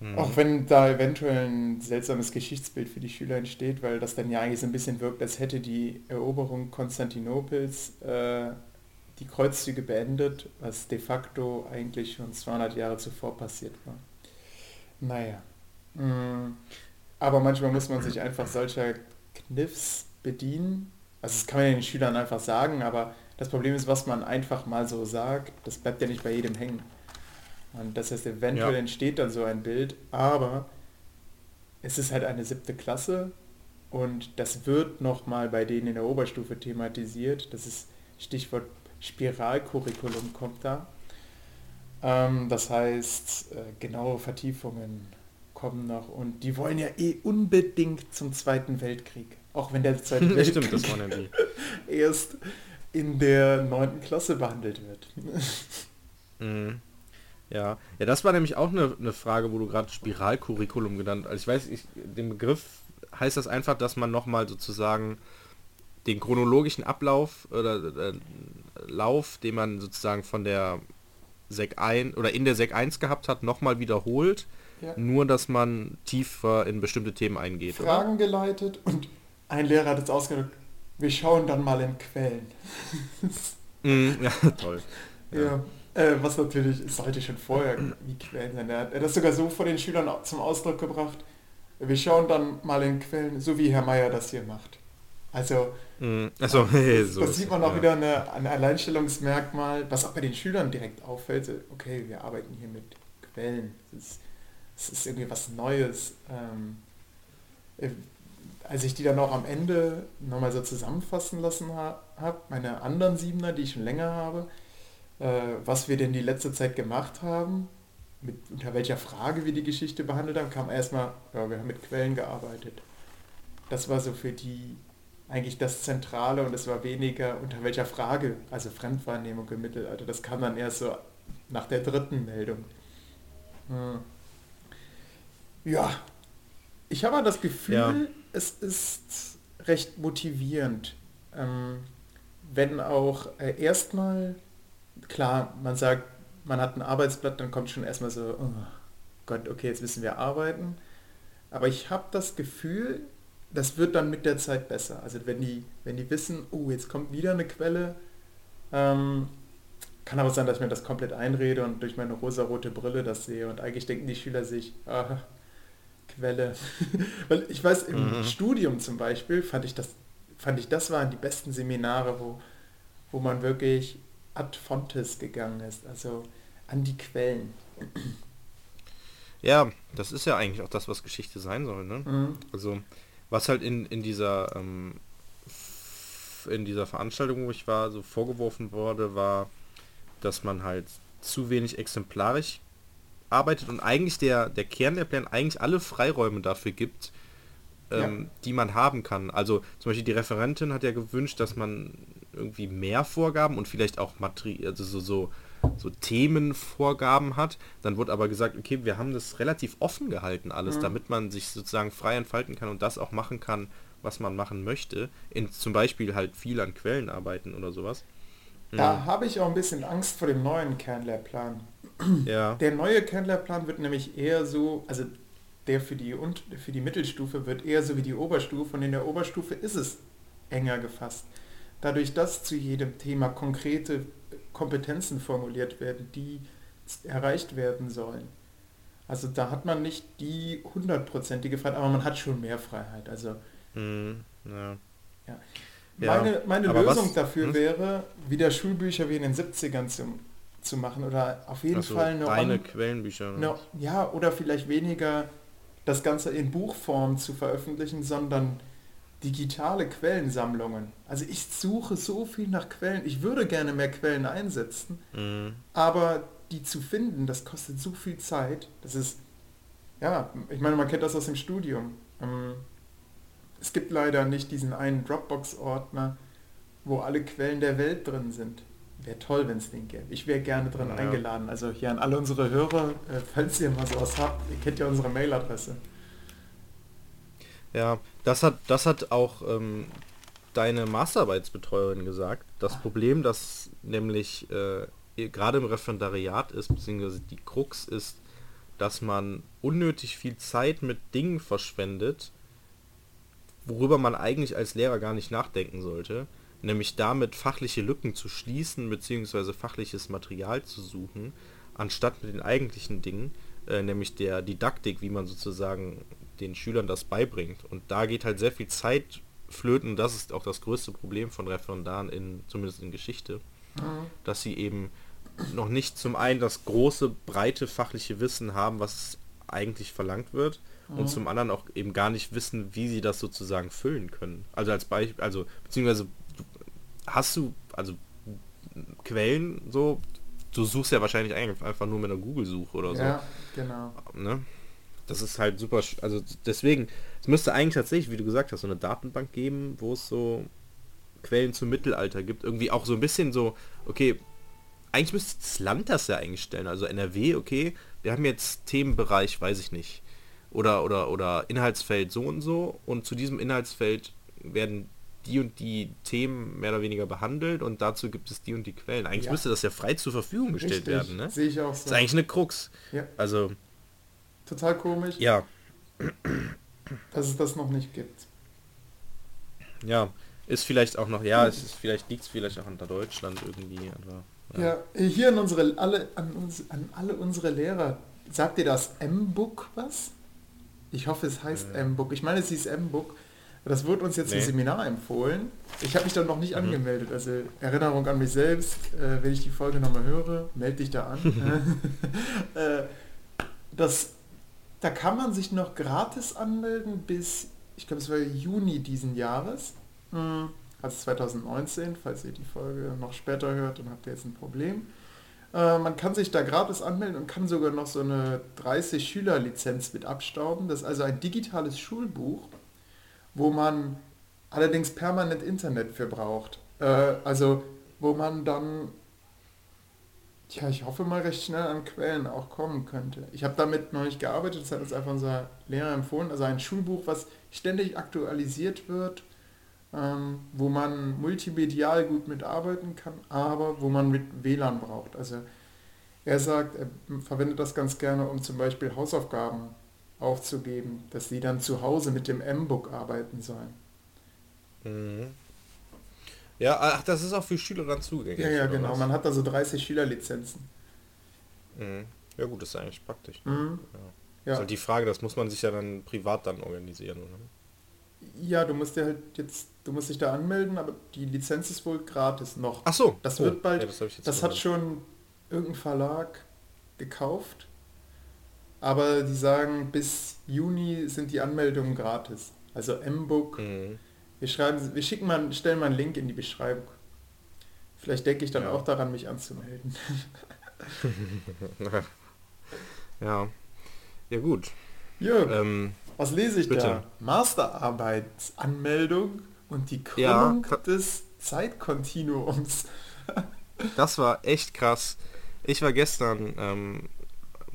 Mhm. Auch wenn da eventuell ein seltsames Geschichtsbild für die Schüler entsteht, weil das dann ja eigentlich so ein bisschen wirkt, als hätte die Eroberung Konstantinopels äh, die Kreuzzüge beendet, was de facto eigentlich schon 200 Jahre zuvor passiert war. Naja. Mhm. Aber manchmal muss man sich einfach solcher Kniffs bedienen. Also das kann man ja den Schülern einfach sagen, aber das Problem ist, was man einfach mal so sagt, das bleibt ja nicht bei jedem hängen. Und das heißt, eventuell ja. entsteht dann so ein Bild, aber es ist halt eine siebte Klasse und das wird nochmal bei denen in der Oberstufe thematisiert. Das ist Stichwort Spiralcurriculum kommt da. Ähm, das heißt, äh, genaue Vertiefungen kommen noch und die wollen ja eh unbedingt zum Zweiten Weltkrieg. Auch wenn der [laughs] Zweite Weltkrieg Stimmt, [laughs] erst in der neunten Klasse behandelt wird. [laughs] mhm. Ja, ja, das war nämlich auch eine, eine Frage, wo du gerade Spiralcurriculum genannt Also ich weiß, ich, den Begriff heißt das einfach, dass man nochmal sozusagen den chronologischen Ablauf oder äh, Lauf, den man sozusagen von der Sek 1 oder in der Sek 1 gehabt hat, nochmal wiederholt. Ja. Nur, dass man tiefer in bestimmte Themen eingeht. Fragen oder? geleitet und ein Lehrer hat es ausgedrückt, wir schauen dann mal in Quellen. [laughs] mm, ja, toll. Ja. ja. Äh, was natürlich, es sollte schon vorher wie Quellen sein. Er hat das sogar so vor den Schülern zum Ausdruck gebracht. Wir schauen dann mal in Quellen, so wie Herr Meier das hier macht. Also, mm, also [laughs] hey, so das sieht man auch ja. wieder eine, ein Alleinstellungsmerkmal, was auch bei den Schülern direkt auffällt. Okay, wir arbeiten hier mit Quellen. Das ist, ist irgendwie was Neues. Ähm, äh, als ich die dann auch am Ende nochmal so zusammenfassen lassen habe, meine anderen Siebener, die ich schon länger habe, äh, was wir denn die letzte Zeit gemacht haben, mit, unter welcher Frage wir die Geschichte behandelt haben, kam erstmal, ja, wir haben mit Quellen gearbeitet. Das war so für die eigentlich das Zentrale und es war weniger unter welcher Frage, also Fremdwahrnehmung im Mittelalter. Das kam dann erst so nach der dritten Meldung. Hm. Ja, ich habe das Gefühl, ja. Es ist recht motivierend, ähm, wenn auch äh, erstmal klar, man sagt, man hat ein Arbeitsblatt, dann kommt schon erstmal so, oh Gott, okay, jetzt müssen wir arbeiten. Aber ich habe das Gefühl, das wird dann mit der Zeit besser. Also wenn die, wenn die wissen, oh, jetzt kommt wieder eine Quelle, ähm, kann aber sein, dass ich mir das komplett einrede und durch meine rosarote Brille das sehe und eigentlich denken die Schüler sich, ah, Quelle. [laughs] Weil ich weiß, im mhm. Studium zum Beispiel fand ich das, fand ich, das waren die besten Seminare, wo, wo man wirklich ad fontes gegangen ist, also an die Quellen. Ja, das ist ja eigentlich auch das, was Geschichte sein soll. Ne? Mhm. Also was halt in, in dieser ähm, in dieser Veranstaltung, wo ich war, so vorgeworfen wurde, war, dass man halt zu wenig exemplarisch arbeitet und eigentlich der, der Kern der Plan eigentlich alle Freiräume dafür gibt, ähm, ja. die man haben kann. Also zum Beispiel die Referentin hat ja gewünscht, dass man irgendwie mehr Vorgaben und vielleicht auch Materi also so, so, so Themenvorgaben hat. Dann wurde aber gesagt, okay, wir haben das relativ offen gehalten alles, mhm. damit man sich sozusagen frei entfalten kann und das auch machen kann, was man machen möchte. In zum Beispiel halt viel an Quellen arbeiten oder sowas. Da habe ich auch ein bisschen Angst vor dem neuen Kernlehrplan. [clears throat] Ja. Der neue Kernlehrplan wird nämlich eher so, also der für die, und, für die Mittelstufe wird eher so wie die Oberstufe und in der Oberstufe ist es enger gefasst. Dadurch, dass zu jedem Thema konkrete Kompetenzen formuliert werden, die erreicht werden sollen. Also da hat man nicht die hundertprozentige Freiheit, aber man hat schon mehr Freiheit. Also Mhm. Ja. ja. Meine, meine Lösung was- dafür hm? wäre, wieder Schulbücher wie in den 70ern zu, zu machen oder auf jeden Also Fall eine reine Quellenbücher. eine, ja, oder vielleicht weniger das Ganze in Buchform zu veröffentlichen, sondern digitale Quellensammlungen. Also ich suche so viel nach Quellen. Ich würde gerne mehr Quellen einsetzen, Mhm. aber die zu finden, das kostet so viel Zeit. Das ist, ja, ich meine, man kennt das aus dem Studium. Ähm, Es gibt leider nicht diesen einen Dropbox-Ordner, wo alle Quellen der Welt drin sind. Wäre toll, wenn es den gäbe. Ich wäre gerne drin Ja. eingeladen. Also hier an alle unsere Hörer, äh, falls ihr mal sowas habt, ihr kennt ja unsere Mailadresse. Ja, das hat, das hat auch ähm, deine Masterarbeitsbetreuerin gesagt. Das Problem, das nämlich äh, gerade im Referendariat ist, beziehungsweise die Krux ist, dass man unnötig viel Zeit mit Dingen verschwendet, worüber man eigentlich als Lehrer gar nicht nachdenken sollte, nämlich damit fachliche Lücken zu schließen, beziehungsweise fachliches Material zu suchen, anstatt mit den eigentlichen Dingen, äh, nämlich der Didaktik, wie man sozusagen den Schülern das beibringt. Und da geht halt sehr viel Zeit flöten, das ist auch das größte Problem von Referendaren, in, zumindest in Geschichte, dass sie eben noch nicht zum einen das große, breite fachliche Wissen haben, was eigentlich verlangt wird, und zum anderen auch eben gar nicht wissen, wie sie das sozusagen füllen können. Also als Beispiel, also beziehungsweise hast du also Quellen so, du suchst ja wahrscheinlich einfach nur mit einer Google-Suche oder so. Ja, genau. Ne? Das ist halt super, also deswegen, es müsste eigentlich tatsächlich, wie du gesagt hast, so eine Datenbank geben, wo es so Quellen zum Mittelalter gibt. Irgendwie auch so ein bisschen so, okay, eigentlich müsste das Land das ja eigentlich stellen. Also NRW, okay, wir haben jetzt Themenbereich, weiß ich nicht. Oder, oder, oder Inhaltsfeld so und so. Und zu diesem Inhaltsfeld werden die und die Themen mehr oder weniger behandelt und dazu gibt es die und die Quellen. Eigentlich Ja. müsste das ja frei zur Verfügung gestellt Richtig, werden, ne? Sehe ich auch Das so. ist eigentlich eine Krux. Ja, Also, total komisch, ja, dass es das noch nicht gibt. Ja, ist vielleicht auch noch, ja, es ist vielleicht liegt es vielleicht auch an Deutschland irgendwie, aber Ja, hier an unsere alle an uns an alle unsere Lehrer. Sagt ihr das M-Book was? Ich hoffe, es heißt M-Book. Ich meine, es hieß M-Book. Das wurde uns jetzt Nee. im Seminar empfohlen. Ich habe mich dann noch nicht angemeldet. Also Erinnerung an mich selbst. Äh, wenn ich die Folge nochmal höre, melde dich da an. [laughs] [laughs] äh, das, da kann man sich noch gratis anmelden bis, ich glaube, es war Juni diesen Jahres. Hm, Also 2019, falls ihr die Folge noch später hört, dann habt ihr jetzt ein Problem. Äh, man kann sich da gratis anmelden und kann sogar noch so eine 30 Schüler Lizenz mit abstauben. Das ist also ein digitales Schulbuch, wo man allerdings permanent Internet für braucht. Äh, also wo man dann, ja, ich hoffe mal recht schnell an Quellen auch kommen könnte. Ich habe damit noch nicht gearbeitet, das hat uns einfach unser Lehrer empfohlen. Also ein Schulbuch, was ständig aktualisiert wird, ähm, wo man multimedial gut mitarbeiten kann, aber wo man mit WLAN braucht. Also er sagt, er verwendet das ganz gerne, um zum Beispiel Hausaufgaben aufzugeben, dass sie dann zu Hause mit dem M-Book arbeiten sollen. Mhm. Ja, ach, das ist auch für Schüler dann zugänglich. Ja, ja, genau. was? Man hat also 30 Schülerlizenzen. Mhm. Ja gut, das ist eigentlich praktisch. Mhm. Ja. Ja. Ist halt die Frage, das muss man sich ja dann privat dann organisieren, oder? ja, du musst dir halt jetzt, du musst dich da anmelden, aber die Lizenz ist wohl gratis noch. Ach so. Das oh, wird bald, ja, das, Das hat schon irgendein Verlag gekauft, aber die sagen, bis Juni sind die Anmeldungen gratis. Also M-Book. Mhm. Wir schreiben, wir schicken mal, stellen mal einen Link in die Beschreibung. Vielleicht denke ich dann Ja. auch daran, mich anzumelden. [laughs] ja. Ja gut. Jörg, Ähm, was lese ich bitte. da? Masterarbeitsanmeldung und die Ja, Krümmung ka- des Zeitkontinuums. [laughs] das war echt krass. Ich war gestern ähm,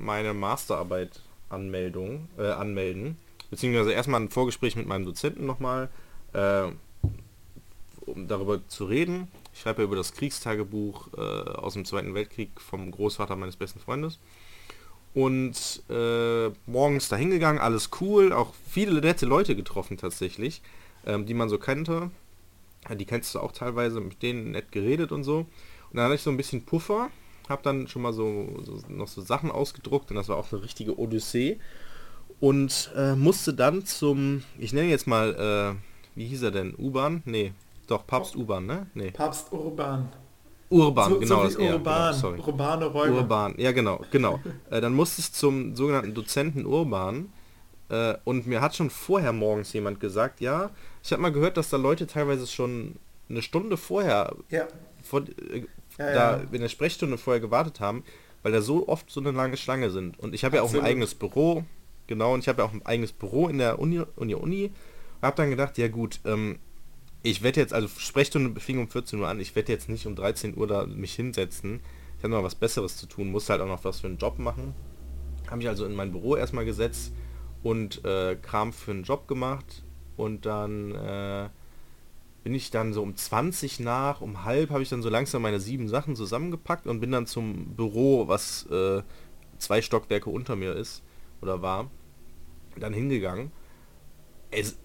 meine Masterarbeit Anmeldung, äh, anmelden, beziehungsweise erstmal ein Vorgespräch mit meinem Dozenten nochmal, äh, um darüber zu reden. Ich schreibe über das Kriegstagebuch äh, aus dem Zweiten Weltkrieg vom Großvater meines besten Freundes. Und äh, morgens da hingegangen, alles cool, auch viele nette Leute getroffen tatsächlich, ähm, die man so kannte. Die kennst du auch teilweise, mit denen nett geredet und so. Und dann hatte ich so ein bisschen Puffer, habe dann schon mal so, so, noch so Sachen ausgedruckt und das war auch eine richtige Odyssee. Und äh, musste dann zum, ich nenne jetzt mal, äh, wie hieß er denn, U-Bahn? Nee, doch, Papst U-Bahn, ne? Nee. Papst Urban. Urban, So- genau. so das eher, Urban, genau, sorry. urbane Räume. Urban, ja genau, genau. äh, dann musste ich zum sogenannten Dozenten Urban äh, und mir hat schon vorher morgens jemand gesagt, ja, ich habe mal gehört, dass da Leute teilweise schon eine Stunde vorher Ja, vor, äh, Ja, da ja. in der Sprechstunde vorher gewartet haben, weil da so oft so eine lange Schlange sind. Und ich habe ja auch ein eigenes Büro, genau, und ich habe ja auch ein eigenes Büro in der Uni, Uni, Uni. Habe dann gedacht, ja gut, ähm, ich werde jetzt, also Sprechstunde fing um 14 Uhr an, ich werde jetzt nicht um 13 Uhr da mich hinsetzen. Ich habe noch was Besseres zu tun, muss halt auch noch was für einen Job machen. Habe mich also in mein Büro erstmal gesetzt und äh, Kram für einen Job gemacht und dann äh, bin ich dann so um 20 nach, um halb habe ich dann so langsam meine sieben Sachen zusammengepackt und bin dann zum Büro, was äh, zwei Stockwerke unter mir ist oder war, dann hingegangen. Es,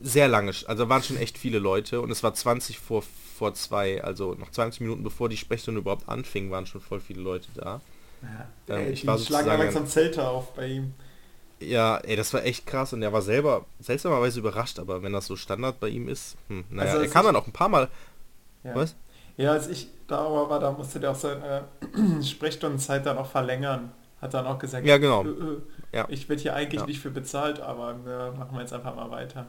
sehr lange, also waren schon echt viele Leute und es war 20 vor, vor zwei, also noch 20 Minuten bevor die Sprechstunde überhaupt anfing, waren schon voll viele Leute da. ja. Ähm, Ey, ich war sozusagen- langsam Zelte auf bei ihm. Ja, ey, das war echt krass und er war selber seltsamerweise überrascht, aber wenn das so Standard bei ihm ist, hm, naja, Also er kam dann auch ein paar Mal, Ja. was? Ja, als ich da aber war, da musste der auch seine [clears throat] Sprechstundenzeit dann auch verlängern. Hat dann auch gesagt, Ja, genau. äh, äh, ich werde hier eigentlich Ja. nicht für bezahlt, aber äh, machen wir jetzt einfach mal weiter.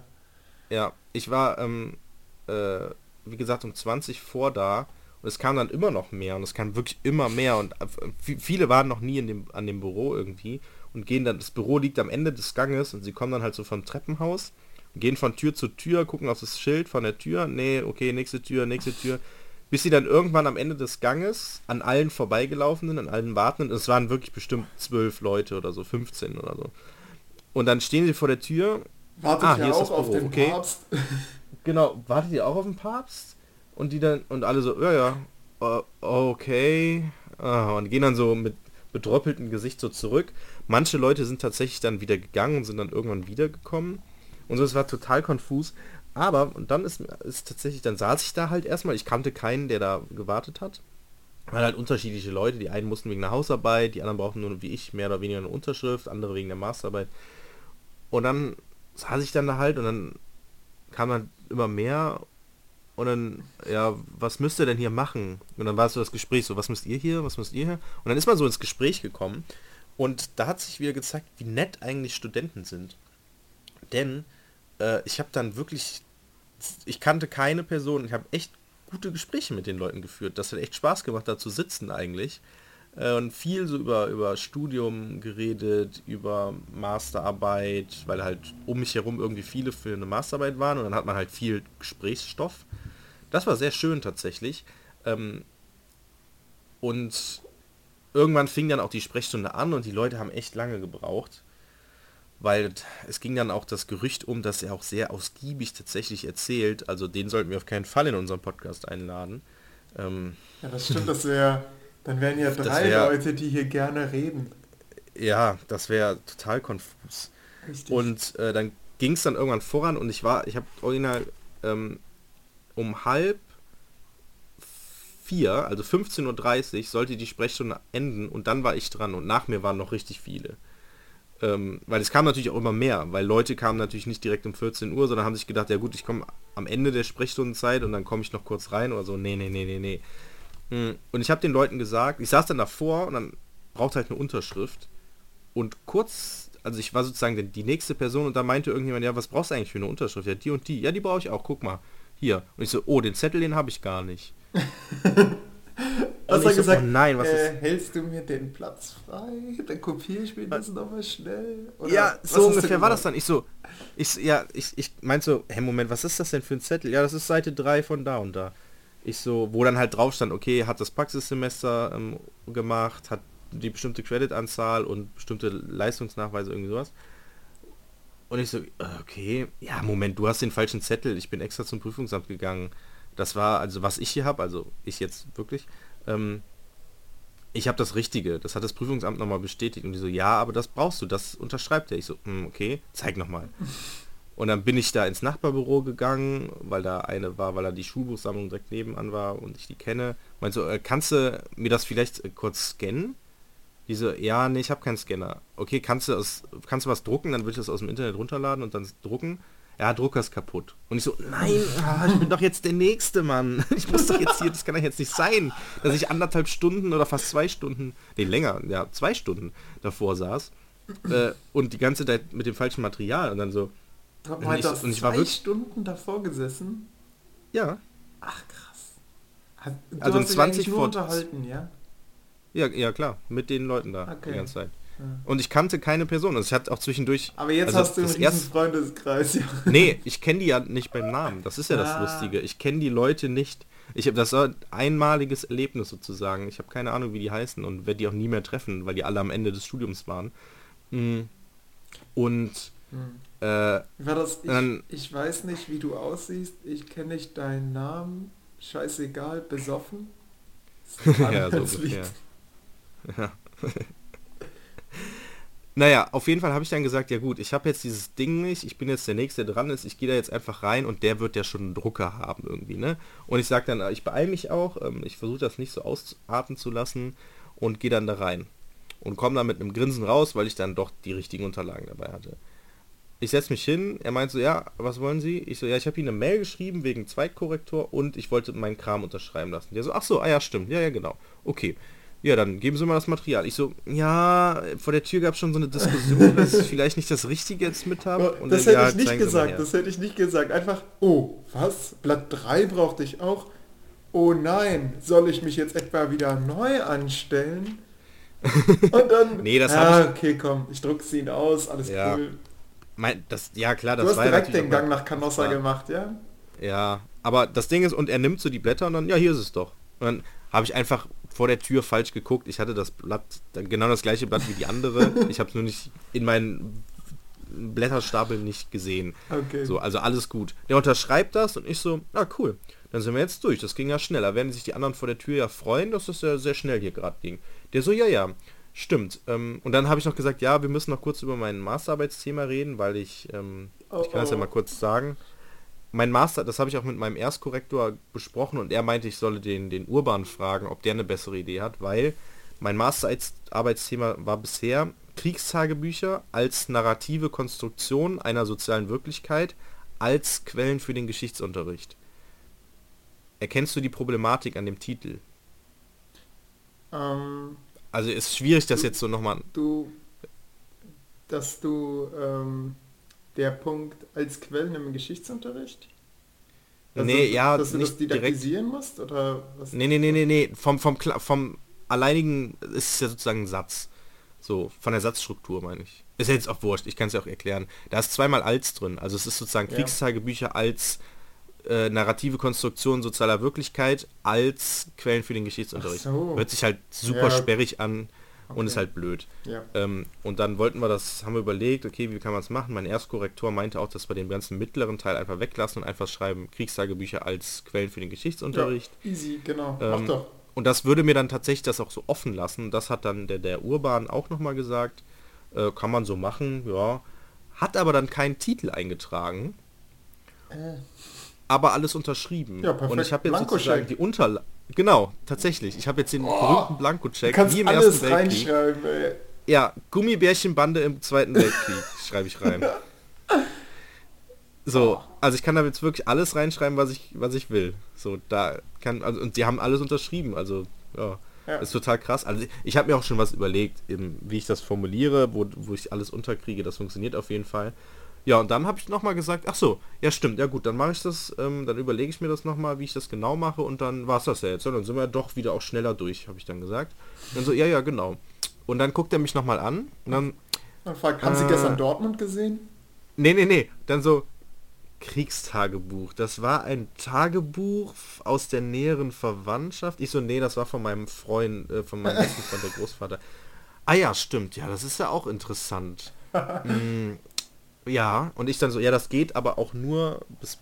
Ja, ich war, ähm, äh, wie gesagt, um 20 vor da und es kam dann immer noch mehr und es kam wirklich immer mehr und vi- viele waren noch nie in dem, an dem Büro irgendwie und gehen dann, das Büro liegt am Ende des Ganges und sie kommen dann halt so vom Treppenhaus und gehen von Tür zu Tür, gucken auf das Schild von der Tür, nee, okay, nächste Tür, nächste Tür, bis sie dann irgendwann am Ende des Ganges an allen vorbeigelaufen an allen Wartenden, es waren wirklich bestimmt zwölf Leute oder so, 15 oder so. Und dann stehen sie vor der Tür Wartet Ah, hier ist auch das auf den okay. Papst. [laughs] Genau, wartet ihr auch auf den Papst? Und die dann, und alle so, ja, ja, okay. Ah, und gehen dann so mit bedroppeltem Gesicht so zurück. Manche Leute sind tatsächlich dann wieder gegangen und sind dann irgendwann wiedergekommen. Und so, es war total konfus. Aber, und dann ist, ist tatsächlich, dann saß ich da halt erstmal, ich kannte keinen, der da gewartet hat. Weil halt unterschiedliche Leute, die einen mussten wegen der Hausarbeit, die anderen brauchten nur wie ich mehr oder weniger eine Unterschrift, andere wegen der Masterarbeit. Und dann saß ich dann da halt und dann kam dann immer mehr und dann, ja, was müsst ihr denn hier machen? Und dann war so das Gespräch so, was müsst ihr hier, was müsst ihr hier? Und dann ist man so ins Gespräch gekommen und da hat sich wieder gezeigt, wie nett eigentlich Studenten sind. Denn äh, ich habe dann wirklich, ich kannte keine Person, ich habe echt gute Gespräche mit den Leuten geführt. Das hat echt Spaß gemacht, da zu sitzen eigentlich. Äh, und viel so über, über Studium geredet, über Masterarbeit, weil halt um mich herum irgendwie viele für eine Masterarbeit waren und dann hat man halt viel Gesprächsstoff. Das war sehr schön tatsächlich. Ähm, und irgendwann fing dann auch die Sprechstunde an und die Leute haben echt lange gebraucht, weil es ging dann auch das Gerücht um, dass er auch sehr ausgiebig tatsächlich erzählt. Also den sollten wir auf keinen Fall in unseren Podcast einladen. Ähm, Ja, das stimmt, das wäre, dann wären ja drei wär- Leute, die hier gerne reden. ja, das wäre total konfus. Richtig. Und äh, dann ging es dann irgendwann voran und ich war, ich habe original ähm, um halb vier, also 15.30 Uhr, sollte die Sprechstunde enden und dann war ich dran und nach mir waren noch richtig viele. Ähm, weil es kam natürlich auch immer mehr, weil Leute kamen natürlich nicht direkt um 14 Uhr, sondern haben sich gedacht, ja gut, ich komme am Ende der Sprechstundenzeit und dann komme ich noch kurz rein oder so. Nee, nee, nee, nee, nee. Mm, Und ich habe den Leuten gesagt, ich saß dann davor und dann braucht halt eine Unterschrift. Und kurz, also ich war sozusagen die nächste Person und da meinte irgendjemand, ja, was brauchst du eigentlich für eine Unterschrift? Ja, die und die. Ja, die brauche ich auch, guck mal. Hier. Und ich so, oh, den Zettel, den habe ich gar nicht. [laughs] Ich so, gesagt, oh nein, was äh, ist... hältst du mir den Platz frei? Dann kopiere ich mir das nochmal schnell. Oder ja, was so ungefähr war das dann. Ich so, ich, ja, ich, ich meinte so, hey, Moment, was ist das denn für ein Zettel? Ja, das ist Seite 3 von da und da. Ich so, wo dann halt drauf stand, okay, hat das Praxissemester ähm, gemacht, hat die bestimmte Creditanzahl und bestimmte Leistungsnachweise, irgendwie sowas. Und ich so, äh, okay, ja, Moment, du hast den falschen Zettel, ich bin extra zum Prüfungsamt gegangen. Das war, also was ich hier habe, also ich jetzt wirklich, ähm, ich habe das Richtige. Das hat das Prüfungsamt nochmal bestätigt. Und die so, ja, aber das brauchst du, das unterschreibt er. Ich so, hm, okay, zeig nochmal. [laughs] Und dann bin ich da ins Nachbarbüro gegangen, weil da eine war, weil da die Schulbuchsammlung direkt nebenan war und ich die kenne. Meinte so, äh, kannst du mir das vielleicht äh, kurz scannen? Diese, ja, nee, ich habe keinen Scanner. Okay, kannst du, aus, kannst du was drucken? Dann würde ich das aus dem Internet runterladen und dann drucken ja, Drucker ist kaputt. Und ich so, nein, [laughs] ah, ich bin doch jetzt der Nächste, Mann. [laughs] Ich muss doch jetzt hier, das kann doch jetzt nicht sein, dass ich anderthalb Stunden oder fast zwei Stunden, nee, länger, ja, zwei Stunden davor saß äh, und die ganze Zeit mit dem falschen Material und dann so. Und ich, und ich war wirklich Stunden davor gesessen? Ja. Ach, krass. Du also hast 20 nur unterhalten, ja? Ja, ja, klar, mit den Leuten da okay. die ganze Zeit. Und ich kannte keine Person. Also ich hatte auch zwischendurch. Aber jetzt also hast du einen erst, Freundeskreis, ja. Nee, ich kenne die ja nicht beim Namen. Das ist ja das ah. Lustige. Ich kenne die Leute nicht. Ich habe das war ein einmaliges Erlebnis sozusagen. Ich habe keine Ahnung, wie die heißen und werde die auch nie mehr treffen, weil die alle am Ende des Studiums waren. Mm. Und hm. äh, war das, ich, dann, ich weiß nicht, wie du aussiehst. Ich kenne nicht deinen Namen. Scheißegal, besoffen. [laughs] ja, so ungefähr. Ja. [laughs] Naja, auf jeden Fall habe ich dann gesagt, ja gut, ich habe jetzt dieses Ding nicht, ich bin jetzt der Nächste, der dran ist, ich gehe da jetzt einfach rein und der wird ja schon einen Drucker haben irgendwie, ne? Und ich sage dann, ich beeile mich auch, ähm, ich versuche das nicht so ausatmen zu lassen und gehe dann da rein. Und komme dann mit einem Grinsen raus, weil ich dann doch die richtigen Unterlagen dabei hatte. Ich setze mich hin, er meint so, ja, was wollen Sie? Ich so, ja, ich habe Ihnen eine Mail geschrieben wegen Zweitkorrektor und ich wollte meinen Kram unterschreiben lassen. Der so, ach so, ah ja, stimmt, ja, ja, genau. Okay ja, dann geben Sie mal das Material. Ich so, ja, vor der Tür gab es schon so eine Diskussion, dass ich [laughs] vielleicht nicht das Richtige jetzt mit habe. das hätte ja, ich nicht gesagt, das hätte ich nicht gesagt. Einfach, oh, was? Blatt 3 brauchte ich auch? Oh nein, soll ich mich jetzt etwa wieder neu anstellen? [laughs] Und dann, nee, das ja, ich, okay, komm, ich druck sie ihn aus, alles ja, cool. Mein, das, ja klar, das du hast direkt den Gang nach Canossa gemacht, ja? Ja, aber das Ding ist, und er nimmt so die Blätter und dann, ja, hier ist es doch. Und dann habe ich einfach vor der Tür falsch geguckt. Ich hatte das Blatt, genau das gleiche Blatt wie die andere. [laughs] Ich habe es nur nicht in meinen Blätterstapel nicht gesehen. Okay. So, also alles gut. Der unterschreibt das und ich so, ah cool, dann sind wir jetzt durch. Das ging ja schneller. Werden sich die anderen vor der Tür ja freuen, dass das ja sehr schnell hier gerade ging. Der so, ja, ja, stimmt. Ähm, und dann habe ich noch gesagt, ja, wir müssen noch kurz über mein Masterarbeitsthema reden, weil ich, ähm, oh, ich kann das ja oh. mal kurz sagen mein Master, das habe ich auch mit meinem Erstkorrektor besprochen und er meinte, ich solle den, den Urban fragen, ob der eine bessere Idee hat, weil mein Masterarbeitsthema war bisher Kriegstagebücher als narrative Konstruktion einer sozialen Wirklichkeit als Quellen für den Geschichtsunterricht. Erkennst du die Problematik an dem Titel? Ähm, also ist schwierig, das du, jetzt so nochmal... Du, dass du ähm, der Punkt als Quellen im Geschichtsunterricht? Also, nee, ja, dass du das didaktisieren direkt, musst oder was? Nee, nee, nee, nee, nee, vom vom vom alleinigen ist es ja sozusagen ein Satz. So, von der Satzstruktur meine ich. Ist ja jetzt auch wurscht, ich kann es ja auch erklären. Da ist zweimal als drin. Also es ist sozusagen ja. Kriegstagebücher als äh, narrative Konstruktion sozialer Wirklichkeit als Quellen für den Geschichtsunterricht. So. Hört sich halt super ja. sperrig an. Okay. Und ist halt blöd. Ja. Ähm, und dann wollten wir das, haben wir überlegt, okay, wie kann man es machen? Mein Erstkorrektor meinte auch, dass wir den ganzen mittleren Teil einfach weglassen und einfach schreiben Kriegstagebücher als Quellen für den Geschichtsunterricht. Ja, easy, genau. Ähm, Mach doch. Und das würde mir dann tatsächlich das auch so offen lassen. Das hat dann der, der Urban auch nochmal gesagt. Äh, kann man so machen, ja. Hat aber dann keinen Titel eingetragen. Äh. Aber alles unterschrieben. Ja. Und ich habe jetzt sozusagen die Unterlagen Genau, tatsächlich. Ich habe jetzt den oh, berühmten Blanko-Check wie im Ersten Weltkrieg. Ey. Ja, Gummibärchenbande im Zweiten Weltkrieg [laughs] schreibe ich rein. So, also ich kann da jetzt wirklich alles reinschreiben, was ich, was ich will. So, da kann, also, und die haben alles unterschrieben, also ja, ja. ist total krass. Also ich habe mir auch schon was überlegt, eben, wie ich das formuliere, wo, wo ich alles unterkriege, das funktioniert auf jeden Fall. Ja, und dann habe ich nochmal gesagt, ach so, ja stimmt, ja gut, dann mache ich das, ähm, dann überlege ich mir das nochmal, wie ich das genau mache und dann war es das ja jetzt. Und dann sind wir doch wieder auch schneller durch, habe ich dann gesagt. Und dann so, ja, ja, genau. Und dann guckt er mich nochmal an und dann... Und fragt, haben äh, Sie gestern Dortmund gesehen? Nee, nee, nee. Dann so, Kriegstagebuch. Das war ein Tagebuch aus der näheren Verwandtschaft. Ich so, nee, das war von meinem Freund, äh, von meinem besten Freund, der Großvater. Ah ja, stimmt. Ja, das ist ja auch interessant. hm, [laughs] ja, und ich dann so, ja, das geht aber auch nur bis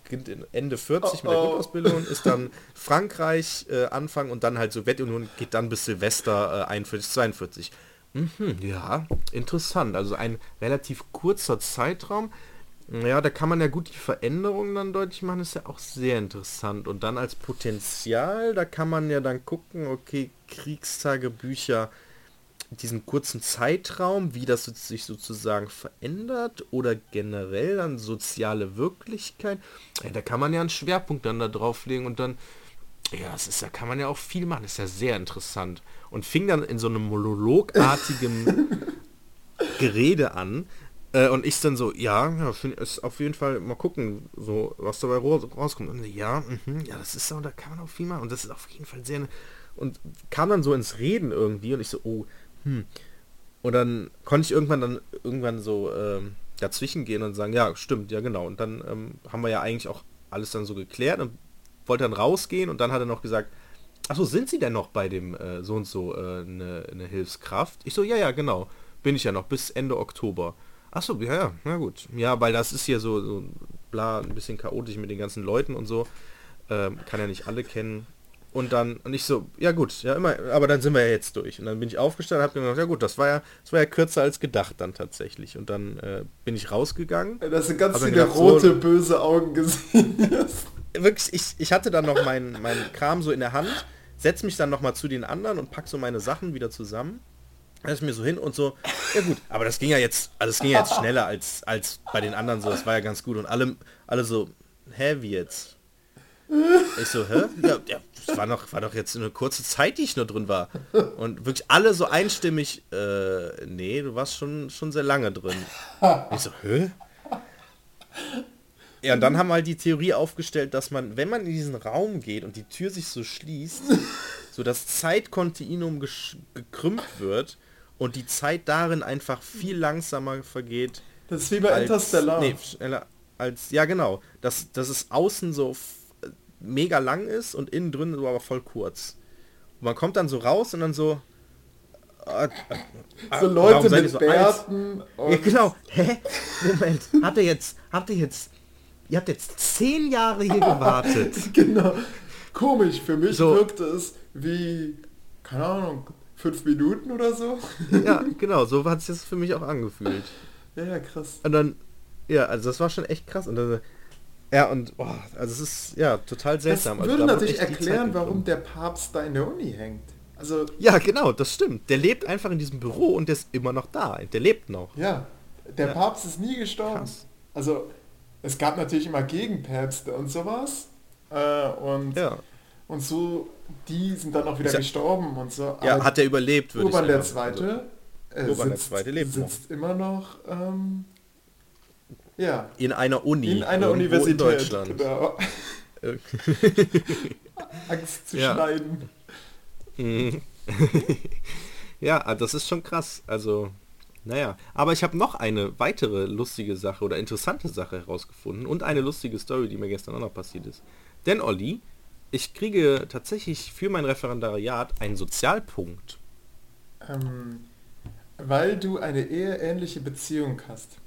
Ende 40 oh, mit der oh. Grundausbildung, ist dann Frankreich äh, Anfang und dann halt Sowjetunion geht dann bis Silvester äh, 41, 42. Mhm, ja, interessant. Also ein relativ kurzer Zeitraum. Ja, da kann man ja gut die Veränderungen dann deutlich machen, ist ja auch sehr interessant. Und dann als Potenzial, da kann man ja dann gucken, okay, Kriegstagebücher, diesen kurzen Zeitraum, wie das sich sozusagen verändert oder generell dann soziale Wirklichkeit. Ja, da kann man ja einen Schwerpunkt dann da drauflegen und dann, ja, das ist ja, kann man ja auch viel machen, ist ja sehr interessant. Und fing dann in so einem monologartigen [laughs] Gerede an, äh, und ich dann so, ja, ja ist auf jeden Fall mal gucken, so was dabei rauskommt. Und ja, mh, ja, das ist so, da kann man auch viel machen. Und das ist auf jeden Fall sehr. Und kam dann so ins Reden irgendwie und ich so, oh, hm. Und dann konnte ich irgendwann dann irgendwann so ähm, dazwischen gehen und sagen, ja, stimmt, ja genau. Und dann ähm, haben wir ja eigentlich auch alles dann so geklärt und wollte dann rausgehen und dann hat er noch gesagt, achso, sind Sie denn noch bei dem äh, so und so eine äh, ne Hilfskraft? Ich so, ja, ja, genau. Bin ich ja noch bis Ende Oktober. Achso, ja, ja, na gut. Ja, weil das ist hier so, so bla, ein bisschen chaotisch mit den ganzen Leuten und so. Ähm, kann ja nicht alle kennen. Und dann, und ich so, ja gut, ja immer, aber dann sind wir ja jetzt durch. Und dann bin ich aufgestanden und habe gedacht, ja gut, das war ja, das war ja kürzer als gedacht dann tatsächlich. Und dann äh, bin ich rausgegangen. Das sind ganz viele gedacht, rote, so, böse Augen gesehen. [laughs] wirklich, ich, ich hatte dann noch meinen mein Kram so in der Hand, setz mich dann noch mal zu den anderen und pack so meine Sachen wieder zusammen ist mir so hin und so, ja gut, aber das ging ja jetzt, also es ging ja jetzt schneller als, als bei den anderen so, das war ja ganz gut und alle, alle so, hä, wie jetzt? Ich so, hä? Ja, ja, das war noch, war doch jetzt eine kurze Zeit, die ich nur drin war. Und wirklich alle so einstimmig, äh, nee, du warst schon, schon sehr lange drin. Ich so, hä? Ja, und dann haben wir halt die Theorie aufgestellt, dass man, wenn man in diesen Raum geht und die Tür sich so schließt, so das Zeitkontinuum gekrümmt wird und die Zeit darin einfach viel langsamer vergeht. Das ist wie bei als, Interstellar. Nee, schneller als, ja genau, dass, dass es außen so mega lang ist und innen drin so aber voll kurz. Und man kommt dann so raus und dann so, äh, äh, so Leute mit so Bärten. Ja, genau. Hä? Moment. Habt ihr jetzt, habt ihr jetzt, ihr habt jetzt zehn Jahre hier gewartet. [laughs] genau. Komisch. Für mich so. wirkte es wie, keine Ahnung, fünf Minuten oder so. ja, [laughs] genau, so hat es sich für mich auch angefühlt. Ja, ja, krass. Und dann, ja, also das war schon echt krass. Und dann, ja, und boah, also es ist ja total seltsam. Das also würde also, natürlich erklären, warum der Papst da in der Uni hängt. Also ja, genau, das stimmt. Der lebt einfach in diesem Büro und der ist immer noch da. Der lebt noch. Ja, der ja. Papst ist nie gestorben. Krass. Also es gab natürlich immer Gegenpäpste und sowas. Äh, und ja. Und so, die sind dann auch wieder ja, gestorben und so. Ja, hat er überlebt, würde Urban ich sagen. der Zweite, äh, Urban sitzt, der Zweite lebt sitzt noch. immer noch ähm, ja. in einer Uni. In einer Universität. In Deutschland. Genau. [laughs] Angst zu ja. schneiden. Mhm. [laughs] ja, das ist schon krass. Also, naja. Aber ich habe noch eine weitere lustige Sache oder interessante Sache herausgefunden und eine lustige Story, die mir gestern auch noch passiert ist. Denn Olli, ich kriege tatsächlich für mein Referendariat einen Sozialpunkt. Ähm, weil du eine eheähnliche Beziehung hast.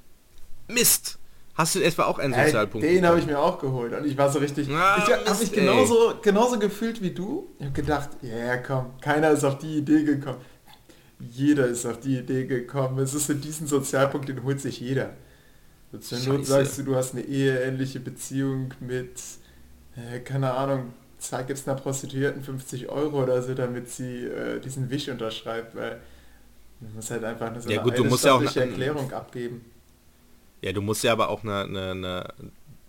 Mist! Hast du etwa auch einen äh, Sozialpunkt? Den habe ich mir auch geholt und ich war so richtig. Ah, ich habe mich genauso, genauso gefühlt wie du. Ich habe gedacht, ja yeah, komm, keiner ist auf die Idee gekommen. Jeder ist auf die Idee gekommen. Es ist in diesen Sozialpunkt, den holt sich jeder. Zur Not sagst du, du hast eine eheähnliche Beziehung mit, äh, keine Ahnung, gibt es einer Prostituierten 50 Euro oder so, damit sie äh, diesen Wisch unterschreibt, weil man muss halt einfach eine, so ja, gut, du musst ja auch eine Erklärung abgeben. Ja, du musst ja aber auch eine, eine, eine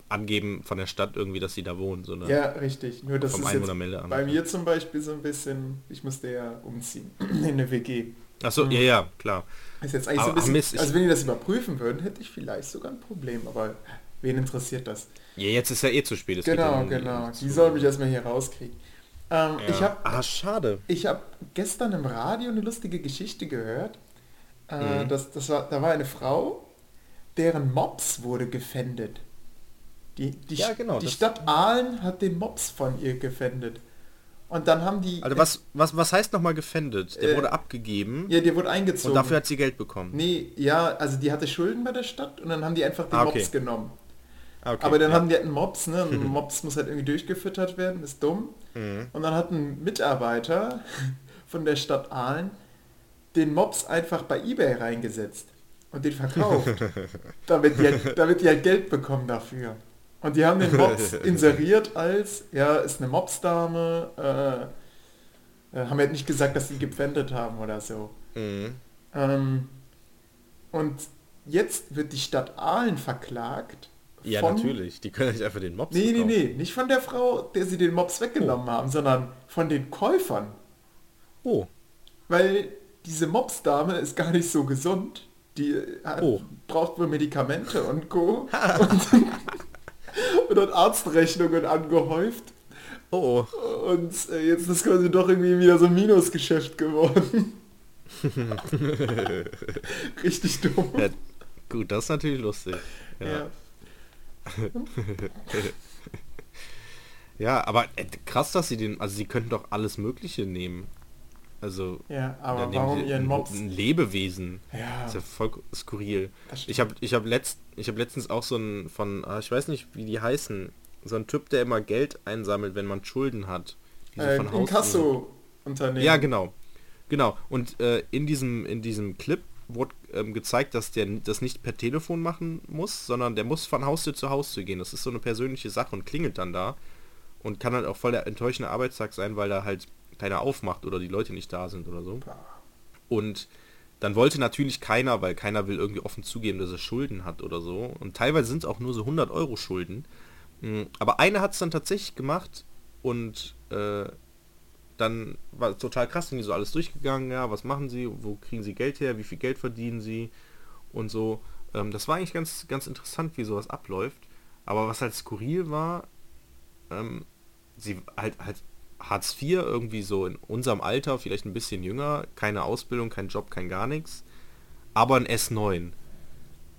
angeben von der Stadt irgendwie, dass sie da wohnen. So ja, richtig. Nur das ist jetzt bei mir zum Beispiel so ein bisschen, ich musste ja umziehen [clears throat] in eine WG. Achso, mhm. ja, ja, klar. Ist jetzt eigentlich aber, so ein bisschen, Mist, also wenn die das überprüfen würden, hätte ich vielleicht sogar ein Problem, aber wen interessiert das? Ja, jetzt ist ja eh zu spät. Es genau, genau. Die soll mich erstmal hier rauskriegen. Ähm, ja. Ich habe ah, schade. Ich habe gestern im Radio eine lustige Geschichte gehört. Äh, mhm. das, das war, da war eine Frau, deren Mops wurde gefändet. Die, die, ja, genau, die Stadt Aalen hat den Mops von ihr gefändet. Und dann haben die... Also was, was, was heißt nochmal gefändet? Der Äh, wurde abgegeben Ja, der wurde eingezogen. und dafür hat sie Geld bekommen. Nee, ja, also die hatte Schulden bei der Stadt und dann haben die einfach den Ah, okay. Mops genommen. Ah, okay, Aber dann ja. haben die halt einen Mops, ne? Ein [laughs] Mops muss halt irgendwie durchgefüttert werden, ist dumm. Mhm. Und dann hat ein Mitarbeiter [laughs] von der Stadt Aalen den Mops einfach bei Ebay reingesetzt und den verkauft, damit, die halt, damit die halt Geld bekommen dafür. Und die haben den Mops [laughs] inseriert als, ja, ist eine Mopsdame, äh, äh, haben halt nicht gesagt, dass sie gepfändet haben oder so. Mhm. Ähm, und jetzt wird die Stadt Aalen verklagt. Ja, von- natürlich. Die können nicht einfach den Mops Nee, nee, nee, nicht von der Frau, der sie den Mops weggenommen haben, sondern von den Käufern. Oh, Weil diese Mopsdame ist gar nicht so gesund. Die hat, Oh. braucht wohl Medikamente und Co. [laughs] und, und hat Arztrechnungen angehäuft. oh, Und äh, jetzt ist quasi doch irgendwie wieder so ein Minusgeschäft geworden. [laughs] Richtig dumm. Ja, gut, das ist natürlich lustig. Ja, ja. [laughs] Ja. aber äh, krass, dass sie den, also sie könnten doch alles Mögliche nehmen. Also, Ja, aber warum sie ihren ein, Mops? ein Lebewesen. Ja, Das ist ja voll skurril. Ich habe ich hab letzt, ich hab letztens auch so ein von, ah, ich weiß nicht, wie die heißen, so ein Typ, der immer Geld einsammelt, wenn man Schulden hat. Die so äh, von Inkasso-Unternehmen. Ja, genau. Genau. Und äh, in diesem in diesem Clip wurde ähm, gezeigt, dass der das nicht per Telefon machen muss, sondern der muss von Haustür zu Haustür gehen. Das ist so eine persönliche Sache und klingelt dann da und kann halt auch voll der enttäuschende Arbeitstag sein, weil da halt keiner aufmacht oder die Leute nicht da sind oder so. Und dann wollte natürlich keiner, weil keiner will irgendwie offen zugeben, dass er Schulden hat oder so. Und teilweise sind es auch nur so 100 Euro Schulden. Mm, Aber eine hat es dann tatsächlich gemacht und äh, dann war es total krass, sind die so alles durchgegangen, ja, was machen sie, wo kriegen sie Geld her, wie viel Geld verdienen sie und so. Ähm, das war eigentlich ganz, ganz interessant, wie sowas abläuft. Aber was halt skurril war, ähm, sie halt halt Hartz IV irgendwie so in unserem Alter, vielleicht ein bisschen jünger, keine Ausbildung, kein Job, kein gar nichts, aber ein S9,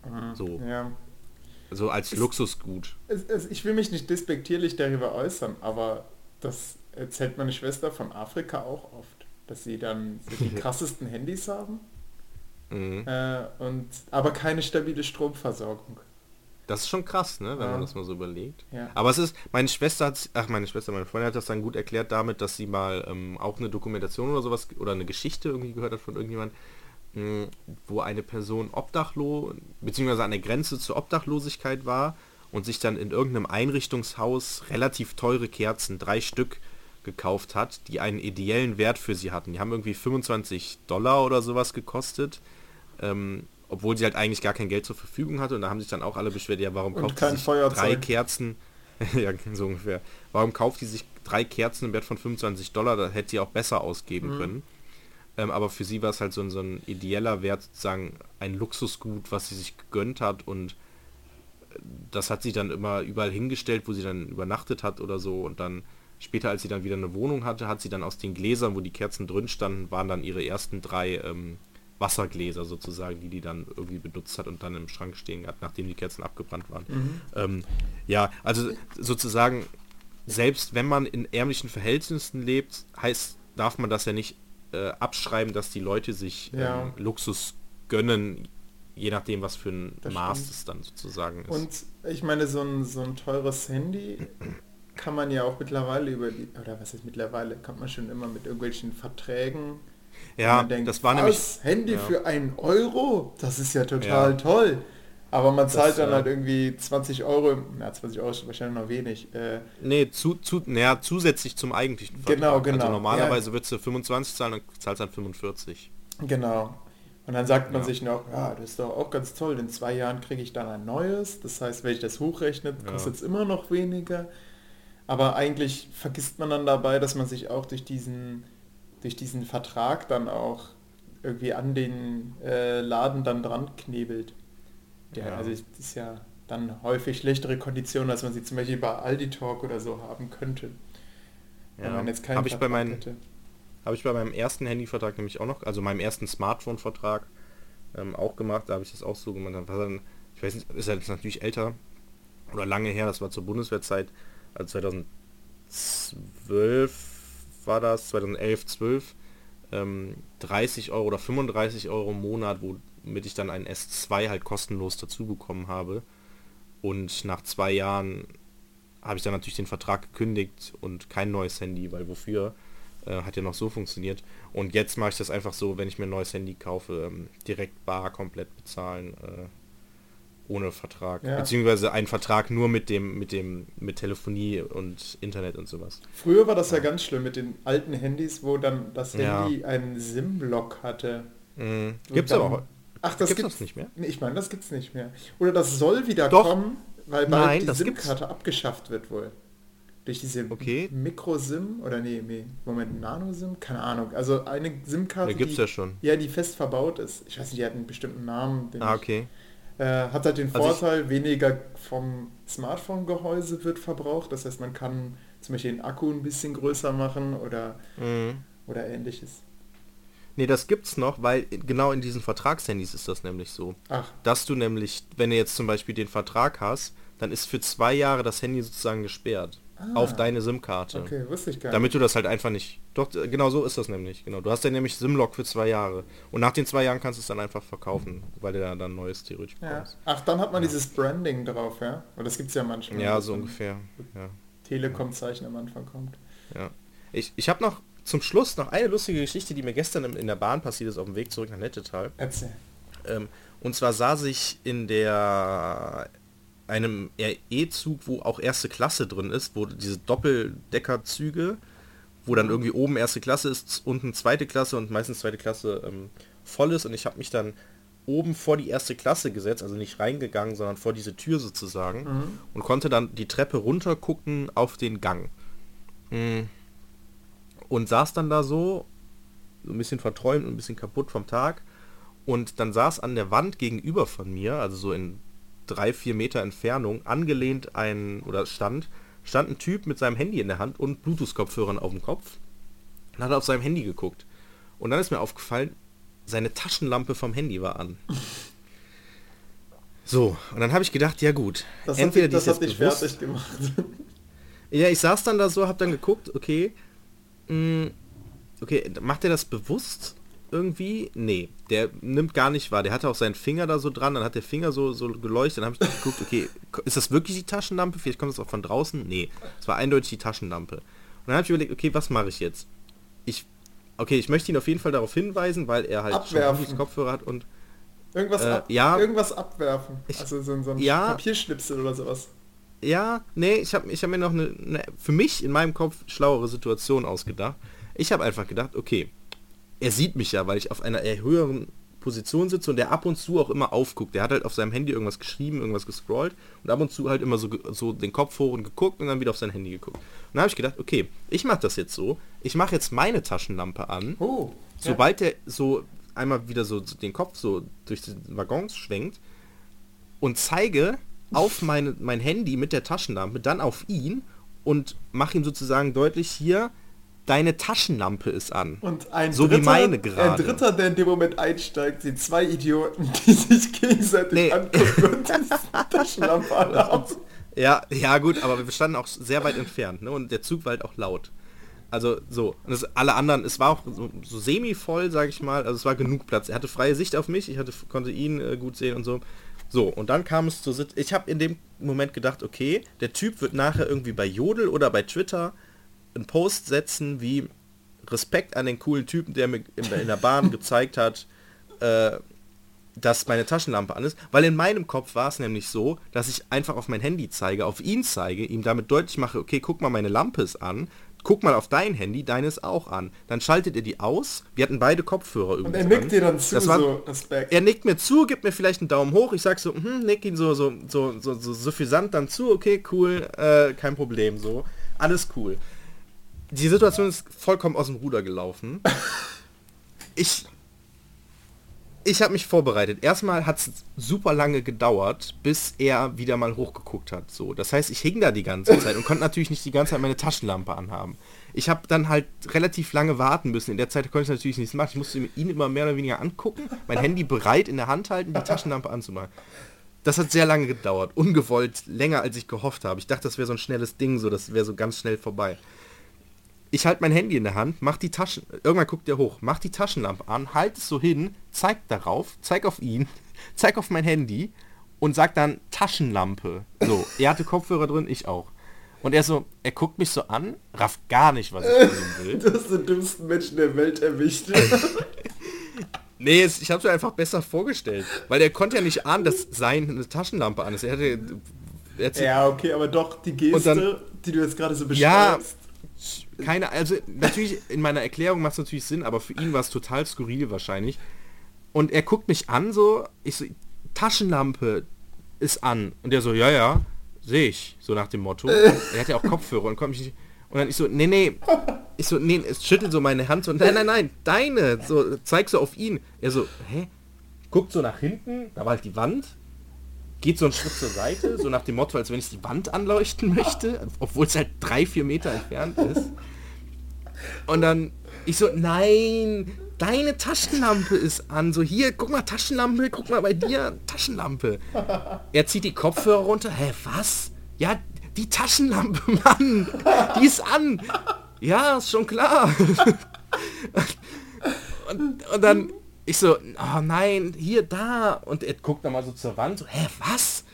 Mhm. so. Ja. so als Ist- Luxusgut. Es, es, ich will mich nicht despektierlich darüber äußern, aber das erzählt meine Schwester von Afrika auch oft, dass sie dann so die [laughs] krassesten Handys haben, Mhm. äh, und aber keine stabile Stromversorgung. Das ist schon krass, ne, wenn Ja. man das mal so überlegt. Ja. Aber es ist, meine Schwester hat, ach meine Schwester, meine Freundin hat das dann gut erklärt damit, dass sie mal ähm, auch eine Dokumentation oder sowas oder eine Geschichte irgendwie gehört hat von irgendjemand, mh, wo eine Person obdachlos, beziehungsweise an der Grenze zur Obdachlosigkeit war und sich dann in irgendeinem Einrichtungshaus relativ teure Kerzen, drei Stück, gekauft hat, die einen ideellen Wert für sie hatten. Die haben irgendwie 25 Dollar oder sowas gekostet. Ähm, obwohl sie halt eigentlich gar kein Geld zur Verfügung hatte und da haben sich dann auch alle beschwert, ja warum Und kauft sie sich drei Kerzen, [laughs] ja so ungefähr, warum kauft die sich drei Kerzen im Wert von 25 Dollar, da hätte sie auch besser ausgeben Mhm. können. Ähm, aber für sie war es halt so ein, so ein ideeller Wert, sozusagen ein Luxusgut, was sie sich gegönnt hat und äh, das hat sie dann immer überall hingestellt, wo sie dann übernachtet hat oder so und dann später, als sie dann wieder eine Wohnung hatte, hat sie dann aus den Gläsern, wo die Kerzen drin standen, waren dann ihre ersten drei ähm, Wassergläser sozusagen, die die dann irgendwie benutzt hat und dann im Schrank stehen hat, nachdem die Kerzen abgebrannt waren. Mhm. Ähm, ja, also sozusagen, selbst wenn man in ärmlichen Verhältnissen lebt, heißt, darf man das ja nicht äh, abschreiben, dass die Leute sich Ja. ähm, Luxus gönnen, je nachdem, was für ein Das Maß stimmt. es dann sozusagen ist. Und ich meine, so ein, so ein teures Handy kann man ja auch mittlerweile über die, oder was ist mittlerweile, kann man schon immer mit irgendwelchen Verträgen ja, denkt, das war nämlich, Handy ja. für einen Euro? Das ist ja total Ja. toll. Aber man zahlt Das, dann äh, halt irgendwie 20 Euro, na 20 Euro ist wahrscheinlich noch wenig. Äh, nee, zu, zu, naja, zusätzlich zum eigentlichen Vertrag. Genau, genau. Also normalerweise würdest du 25 zahlen und zahlst dann 45. genau. Und dann sagt man Ja. sich noch, ja, das ist doch auch ganz toll, in zwei Jahren kriege ich dann ein neues. Das heißt, wenn ich das hochrechne, Ja. kostet es immer noch weniger. Aber eigentlich vergisst man dann dabei, dass man sich auch durch diesen, durch diesen Vertrag dann auch irgendwie an den äh, Laden dann dran knebelt. Ja, Ja. also es ist ja dann häufig schlechtere Konditionen, als man sie zum Beispiel bei Aldi Talk oder so haben könnte. Wenn man jetzt keinen Habe ich bei Vertrag meinen hätte. Habe ich bei meinem ersten Handyvertrag nämlich auch noch, also meinem ersten Smartphone-Vertrag ähm, auch gemacht, da habe ich das auch so gemacht. Dann, ich weiß nicht, ist ja jetzt natürlich älter oder lange her, das war zur Bundeswehrzeit, also 2012, war das, 2011, 12, ähm, 30 Euro oder 35 Euro im Monat, womit ich dann einen S2 halt kostenlos dazu bekommen habe. Und nach zwei Jahren habe ich dann natürlich den Vertrag gekündigt und kein neues Handy, weil wofür? Äh, hat ja noch so funktioniert. Und jetzt mache ich das einfach so, wenn ich mir ein neues Handy kaufe, ähm, direkt bar komplett bezahlen, äh, ohne Vertrag. Ja. Beziehungsweise einen Vertrag nur mit dem, mit dem, mit Telefonie und Internet und sowas. Früher war das ja ganz schlimm mit den alten Handys, wo dann das Ja. Handy einen SIM-Block hatte. Mhm. Gibt's dann- aber auch. Ach, das Gibt's gibt's nicht mehr? Nee, ich meine, das gibt's nicht mehr. Oder das soll wieder Doch. kommen, weil bald Nein, die. SIM-Karte abgeschafft wird wohl. Durch diese Okay. Micro-SIM oder nee, nee, Moment, Nano-SIM? Keine Ahnung. Also eine SIM-Karte, Da gibt's die, ja schon. ja, die fest verbaut ist. Ich weiß nicht, die hat einen bestimmten Namen. Ah, ich- okay. Äh, hat halt den Also Vorteil, weniger vom Smartphone-Gehäuse wird verbraucht. Das heißt, man kann zum Beispiel den Akku ein bisschen größer machen oder, Mhm. oder ähnliches. Nee, das gibt's noch, weil genau in diesen Vertragshandys ist das nämlich so. Ach, Dass du nämlich, wenn du jetzt zum Beispiel den Vertrag hast, dann ist für zwei Jahre das Handy sozusagen gesperrt. Ah. Auf deine SIM-Karte. okay, wusste ich gar nicht. Damit du das halt einfach nicht. Doch, äh, genau so ist das nämlich. Genau. Du hast ja nämlich SIM-Lock für zwei Jahre. Und nach den zwei Jahren kannst du es dann einfach verkaufen, weil du ja dann neues theoretisch Ja. brauchst. Ach, dann hat man dieses Branding drauf, ja? Und das gibt es ja manchmal. Ja, so ungefähr. Ja. Telekom-Zeichen am Anfang kommt. Ja. Ich, ich habe noch zum Schluss noch eine lustige Geschichte, die mir gestern in, in der Bahn passiert ist, auf dem Weg zurück nach Nettetal. Erzähl. Ähm, und zwar saß ich in der einem E-Zug, wo auch erste Klasse drin ist, wo diese Doppeldeckerzüge, wo dann irgendwie oben erste Klasse ist, unten zweite Klasse und meistens zweite Klasse ähm, voll ist. Und ich habe mich dann oben vor die erste Klasse gesetzt, also nicht reingegangen, sondern vor diese Tür sozusagen und konnte dann die Treppe runter gucken auf den Gang. Mm. Und saß dann da so, so ein bisschen verträumt und ein bisschen kaputt vom Tag. Und dann saß an der Wand gegenüber von mir, also so in drei, vier Meter Entfernung, angelehnt ein, oder stand, stand ein Typ mit seinem Handy in der Hand und Bluetooth-Kopfhörern auf dem Kopf. Und hat auf seinem Handy geguckt. Und dann ist mir aufgefallen, seine Taschenlampe vom Handy war an. [laughs] So, und dann habe ich gedacht, ja gut, Das hat, entweder die das hat dich bewusst, fertig gemacht. [laughs] ja, ich saß dann da so, hab dann geguckt, okay, mh, okay, macht er das bewusst irgendwie? Nee, der nimmt gar nicht wahr. Der hatte auch seinen Finger da so dran, dann hat der Finger so, so geleuchtet, dann habe ich geguckt, okay, ist das wirklich die Taschenlampe? Vielleicht kommt das auch von draußen? Nee, es war eindeutig die Taschenlampe. Und dann habe ich überlegt, okay, was mache ich jetzt? Ich, okay, ich möchte ihn auf jeden Fall darauf hinweisen, weil er halt Abwerfen. Kopfhörer hat und Irgendwas, Äh, ab, ja. irgendwas abwerfen. Ich- also so, so ein ja. Papierschnipsel oder sowas. Ja, nee, ich habe ich hab mir noch eine, eine für mich in meinem Kopf schlauere Situation ausgedacht. Ich habe einfach gedacht, okay, er sieht mich ja, weil ich auf einer eher höheren Position sitze und der ab und zu auch immer aufguckt. Der hat halt auf seinem Handy irgendwas geschrieben, irgendwas gescrollt und ab und zu halt immer so, so den Kopf hoch und geguckt und dann wieder auf sein Handy geguckt. Und dann habe ich gedacht, okay, ich mache das jetzt so. Ich mache jetzt meine Taschenlampe an. Oh. Sobald der so einmal wieder so den Kopf so durch die Waggons schwenkt und zeige auf meine, mein Handy mit der Taschenlampe, dann auf ihn und mache ihm sozusagen deutlich hier, deine Taschenlampe ist an. Und ein So wie dritter, meine gerade. Ein dritter, der in dem Moment einsteigt, sind zwei Idioten, die sich gegenseitig Nee. angucken und [laughs] die Taschenlampe anhaben. Ja, ja gut, aber wir standen auch sehr weit entfernt, ne? Und der Zug war halt auch laut. Also so. Und das, alle anderen, es war auch so, so semi-voll, sag ich mal. Also es war genug Platz. Er hatte freie Sicht auf mich, ich hatte, konnte ihn äh, gut sehen und so. So, und dann kam es zur Sit Ich habe in dem Moment gedacht, okay, der Typ wird nachher irgendwie bei Jodel oder bei Twitter einen Post setzen wie Respekt an den coolen Typen, der mir in, der Bahn [laughs] gezeigt hat, äh, dass meine Taschenlampe an ist, weil in meinem Kopf war es nämlich so, dass ich einfach auf mein Handy zeige, auf ihn zeige, ihm damit deutlich mache, okay, guck mal, meine Lampe ist an, guck mal auf dein Handy, deine ist auch an. Dann schaltet ihr die aus, wir hatten beide Kopfhörer Und übrigens er nickt an. dir dann zu, Das war- so Respekt. Er nickt mir zu, gibt mir vielleicht einen Daumen hoch, ich sag so, hm, nick ihn so, so, so, so, so suffisant dann zu, okay, cool, äh, kein Problem, so, alles cool. Die Situation ist vollkommen aus dem Ruder gelaufen. Ich, ich habe mich vorbereitet. Erstmal hat es super lange gedauert, bis er wieder mal hochgeguckt hat. So, das heißt, ich hing da die ganze Zeit und konnte natürlich nicht die ganze Zeit meine Taschenlampe anhaben. Ich habe dann halt relativ lange warten müssen. In der Zeit konnte ich natürlich nichts machen. Ich musste ihn immer mehr oder weniger angucken, mein Handy bereit in der Hand halten, die Taschenlampe anzumachen. Das hat sehr lange gedauert, ungewollt, länger als ich gehofft habe. Ich dachte, das wäre so ein schnelles Ding, so das wäre so ganz schnell vorbei. Ich halte mein Handy in der Hand, mach die Taschen, irgendwann guckt er hoch, mach die Taschenlampe an, halt es so hin, zeig darauf, zeig auf ihn, [laughs] zeig auf mein Handy und sagt dann Taschenlampe. So, er hatte Kopfhörer drin, ich auch. Und er so, er guckt mich so an, rafft gar nicht, was ich von will. Du hast den dümmsten Menschen der Welt erwischt. [laughs] nee, es, ich habe mir einfach besser vorgestellt. Weil er konnte ja nicht ahnen, dass seine Taschenlampe an ist. Er hatte... Er ja, okay, aber doch die Geste, dann, die du jetzt gerade so beschreibst. Ja, keine, also natürlich in meiner Erklärung macht es natürlich Sinn, aber für ihn war es total skurril wahrscheinlich. Und er guckt mich an so, ich so, Taschenlampe ist an. Und der so, ja, ja, sehe ich, so nach dem Motto. [laughs] er hat ja auch Kopfhörer und kommt mich nicht. Und dann ich so, nee, nee. Ich so, nee, es schüttelt so meine Hand so, nein, nein, nein, deine. So, zeig so auf ihn. Er so, hä? Guckt so nach hinten, da war halt die Wand. Geht so einen Schritt zur Seite, so nach dem Motto, als wenn ich die Wand anleuchten möchte, obwohl es halt drei, vier Meter entfernt ist. Und dann, ich so, nein, deine Taschenlampe ist an. So hier, guck mal, Taschenlampe, guck mal bei dir, Taschenlampe. Er zieht die Kopfhörer runter. Hä, was? Ja, die Taschenlampe, [laughs] Mann, die ist an. Ja, ist schon klar. [laughs] Und, und dann ich so, oh nein, hier, da. Und er guckt dann mal so zur Wand, so, hä, was?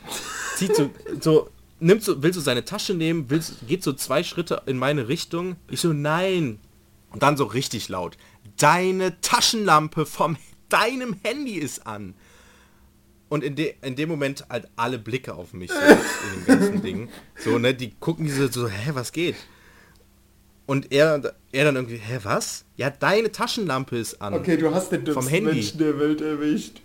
Zieht so, so, nimmt so, will so seine Tasche nehmen, will, geht so zwei Schritte in meine Richtung. Ich so, nein. Und dann so richtig laut deine Taschenlampe vom deinem Handy ist an. Und in, de, in dem Moment halt alle Blicke auf mich so, in dem ganzen Ding. So, ne, die gucken diese so, hä, was geht? Und er, er dann irgendwie, hä, was? Ja, deine Taschenlampe ist an. Okay, du hast den vom Handy. Menschen der Welt erwischt.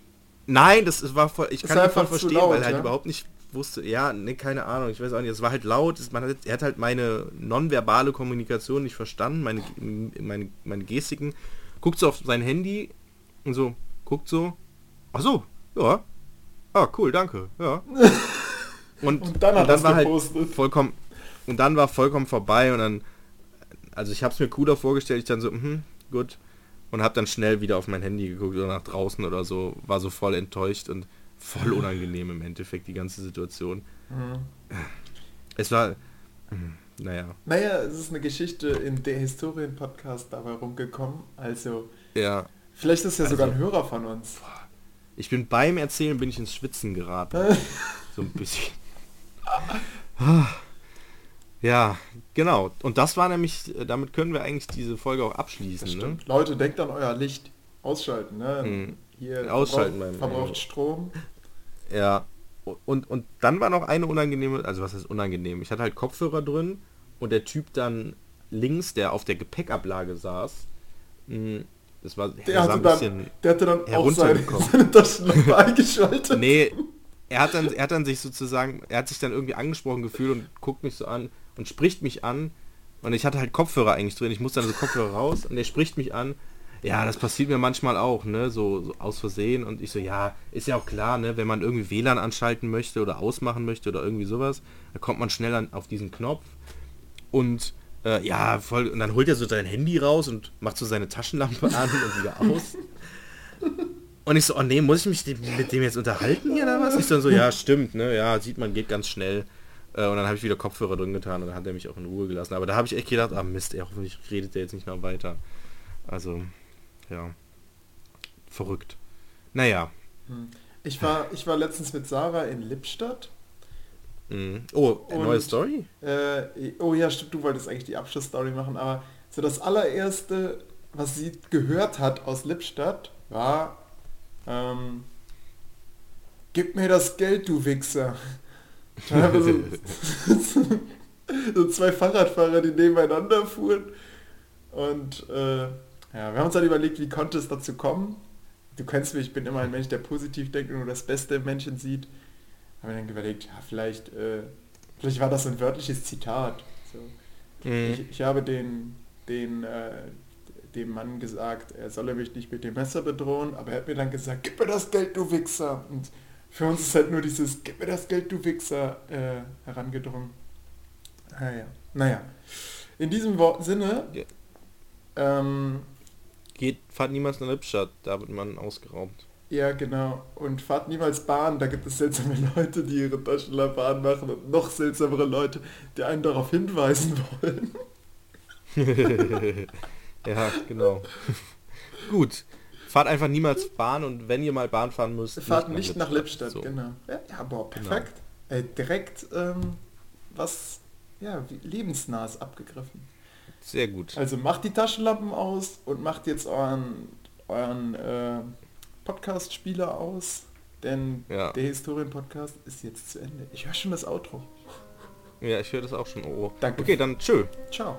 Nein, das war voll, ich das kann ihn voll verstehen, laut, weil er halt ja? überhaupt nicht wusste, ja, ne, keine Ahnung, ich weiß auch nicht, es war halt laut, man hat, er hat halt meine nonverbale Kommunikation nicht verstanden, meine, meine, meine Gestiken guckt so auf sein Handy und so, guckt so, ach so, ja, ah, cool, danke, ja. [laughs] Und, und dann, und dann war halt vollkommen, und dann war vollkommen vorbei und dann, also ich habe es mir cooler vorgestellt, ich dann so, mhm, gut, und habe dann schnell wieder auf mein Handy geguckt oder nach draußen oder so, war so voll enttäuscht und voll [laughs] unangenehm im Endeffekt die ganze Situation. Mhm. Es war, hm, naja. Naja, es ist eine Geschichte in der Historien-Podcast dabei rumgekommen. Also. Ja. Vielleicht ist ja also, sogar ein Hörer von uns. Ich bin beim Erzählen bin ich ins Schwitzen geraten. [laughs] so ein bisschen. [laughs] Ja, genau. Und das war nämlich, damit können wir eigentlich diese Folge auch abschließen. Ne? Leute, denkt an euer Licht. Ausschalten, ne? Hm. Hier Ausschalten verbraucht, verbraucht Strom. Ja. Und, und dann war noch eine unangenehme, also was ist unangenehm? Ich hatte halt Kopfhörer drin und der Typ dann links, der auf der Gepäckablage saß, hm, das war, der, bisschen dann, der hatte dann auch seine, seine Taschenlampe [laughs] eingeschaltet. Nee, er hat, dann, er hat dann sich sozusagen, er hat sich dann irgendwie angesprochen gefühlt und guckt mich so an und spricht mich an. Und ich hatte halt Kopfhörer eigentlich drin. Ich musste dann so Kopfhörer raus und er spricht mich an. Ja, das passiert mir manchmal auch, ne, so, so, aus Versehen. Und ich so, ja, ist ja auch klar, ne, wenn man irgendwie WLAN anschalten möchte oder ausmachen möchte oder irgendwie sowas, dann kommt man schnell an, auf diesen Knopf und äh, ja, voll, und dann holt er so sein Handy raus und macht so seine Taschenlampe an und wieder aus. [laughs] Und ich so, oh nee, muss ich mich mit dem jetzt unterhalten hier oder was? Ich so, so, ja, stimmt, ne, ja, sieht man, geht ganz schnell. Äh, und dann habe ich wieder Kopfhörer drin getan und dann hat er mich auch in Ruhe gelassen. Aber da habe ich echt gedacht, ah Mist, ey, hoffentlich redet der jetzt nicht noch weiter. Also, ja, verrückt. Naja. Hm. Ich war, ich war letztens mit Sarah in Lippstadt Mhm. Oh, eine neue Story? Äh, oh ja, stimmt, du wolltest eigentlich die Abschlussstory machen, aber so das allererste, was sie gehört hat aus Lippstadt, war ähm, Gib mir das Geld, du Wichser. So, [laughs] [laughs] so, zwei Fahrradfahrer, die nebeneinander fuhren. Und äh, ja, wir haben uns dann überlegt, wie konnte es dazu kommen. Du kennst mich, ich bin immer ein Mensch, der positiv denkt und nur das Beste im Menschen sieht habe dann überlegt, ja, vielleicht, äh, vielleicht war das ein wörtliches Zitat. So. Mhm. Ich, ich, habe den, den, äh, dem Mann gesagt, er solle mich nicht mit dem Messer bedrohen, aber er hat mir dann gesagt, gib mir das Geld, du Wichser. Und für uns ist halt nur dieses, gib mir das Geld, du Wichser, äh, herangedrungen. Naja, naja. In diesem Wort Sinne, ja. ähm, geht, fahrt niemals nach Lippstadt, da wird man ausgeraubt. Ja, genau. Und fahrt niemals Bahn, da gibt es seltsame [laughs] Leute, die ihre Taschenlampe anmachen und noch seltsamere Leute, die einen darauf hinweisen wollen. [laughs] ja, genau. [laughs] Gut. Fahrt einfach niemals Bahn und wenn ihr mal Bahn fahren müsst, fahrt nicht, nicht nach Lippstadt, so. genau. Ja, ja boah, genau. perfekt. Genau. Äh, direkt ähm, was ja, lebensnahes abgegriffen. Sehr gut. Also macht die Taschenlampen aus und macht jetzt euren, euren äh, Podcast-Spieler aus, denn ja. der Historien-Podcast ist jetzt zu Ende. Ich höre schon das Outro. Ja, ich höre das auch schon. Oh. Danke. Okay, dann tschö. Ciao.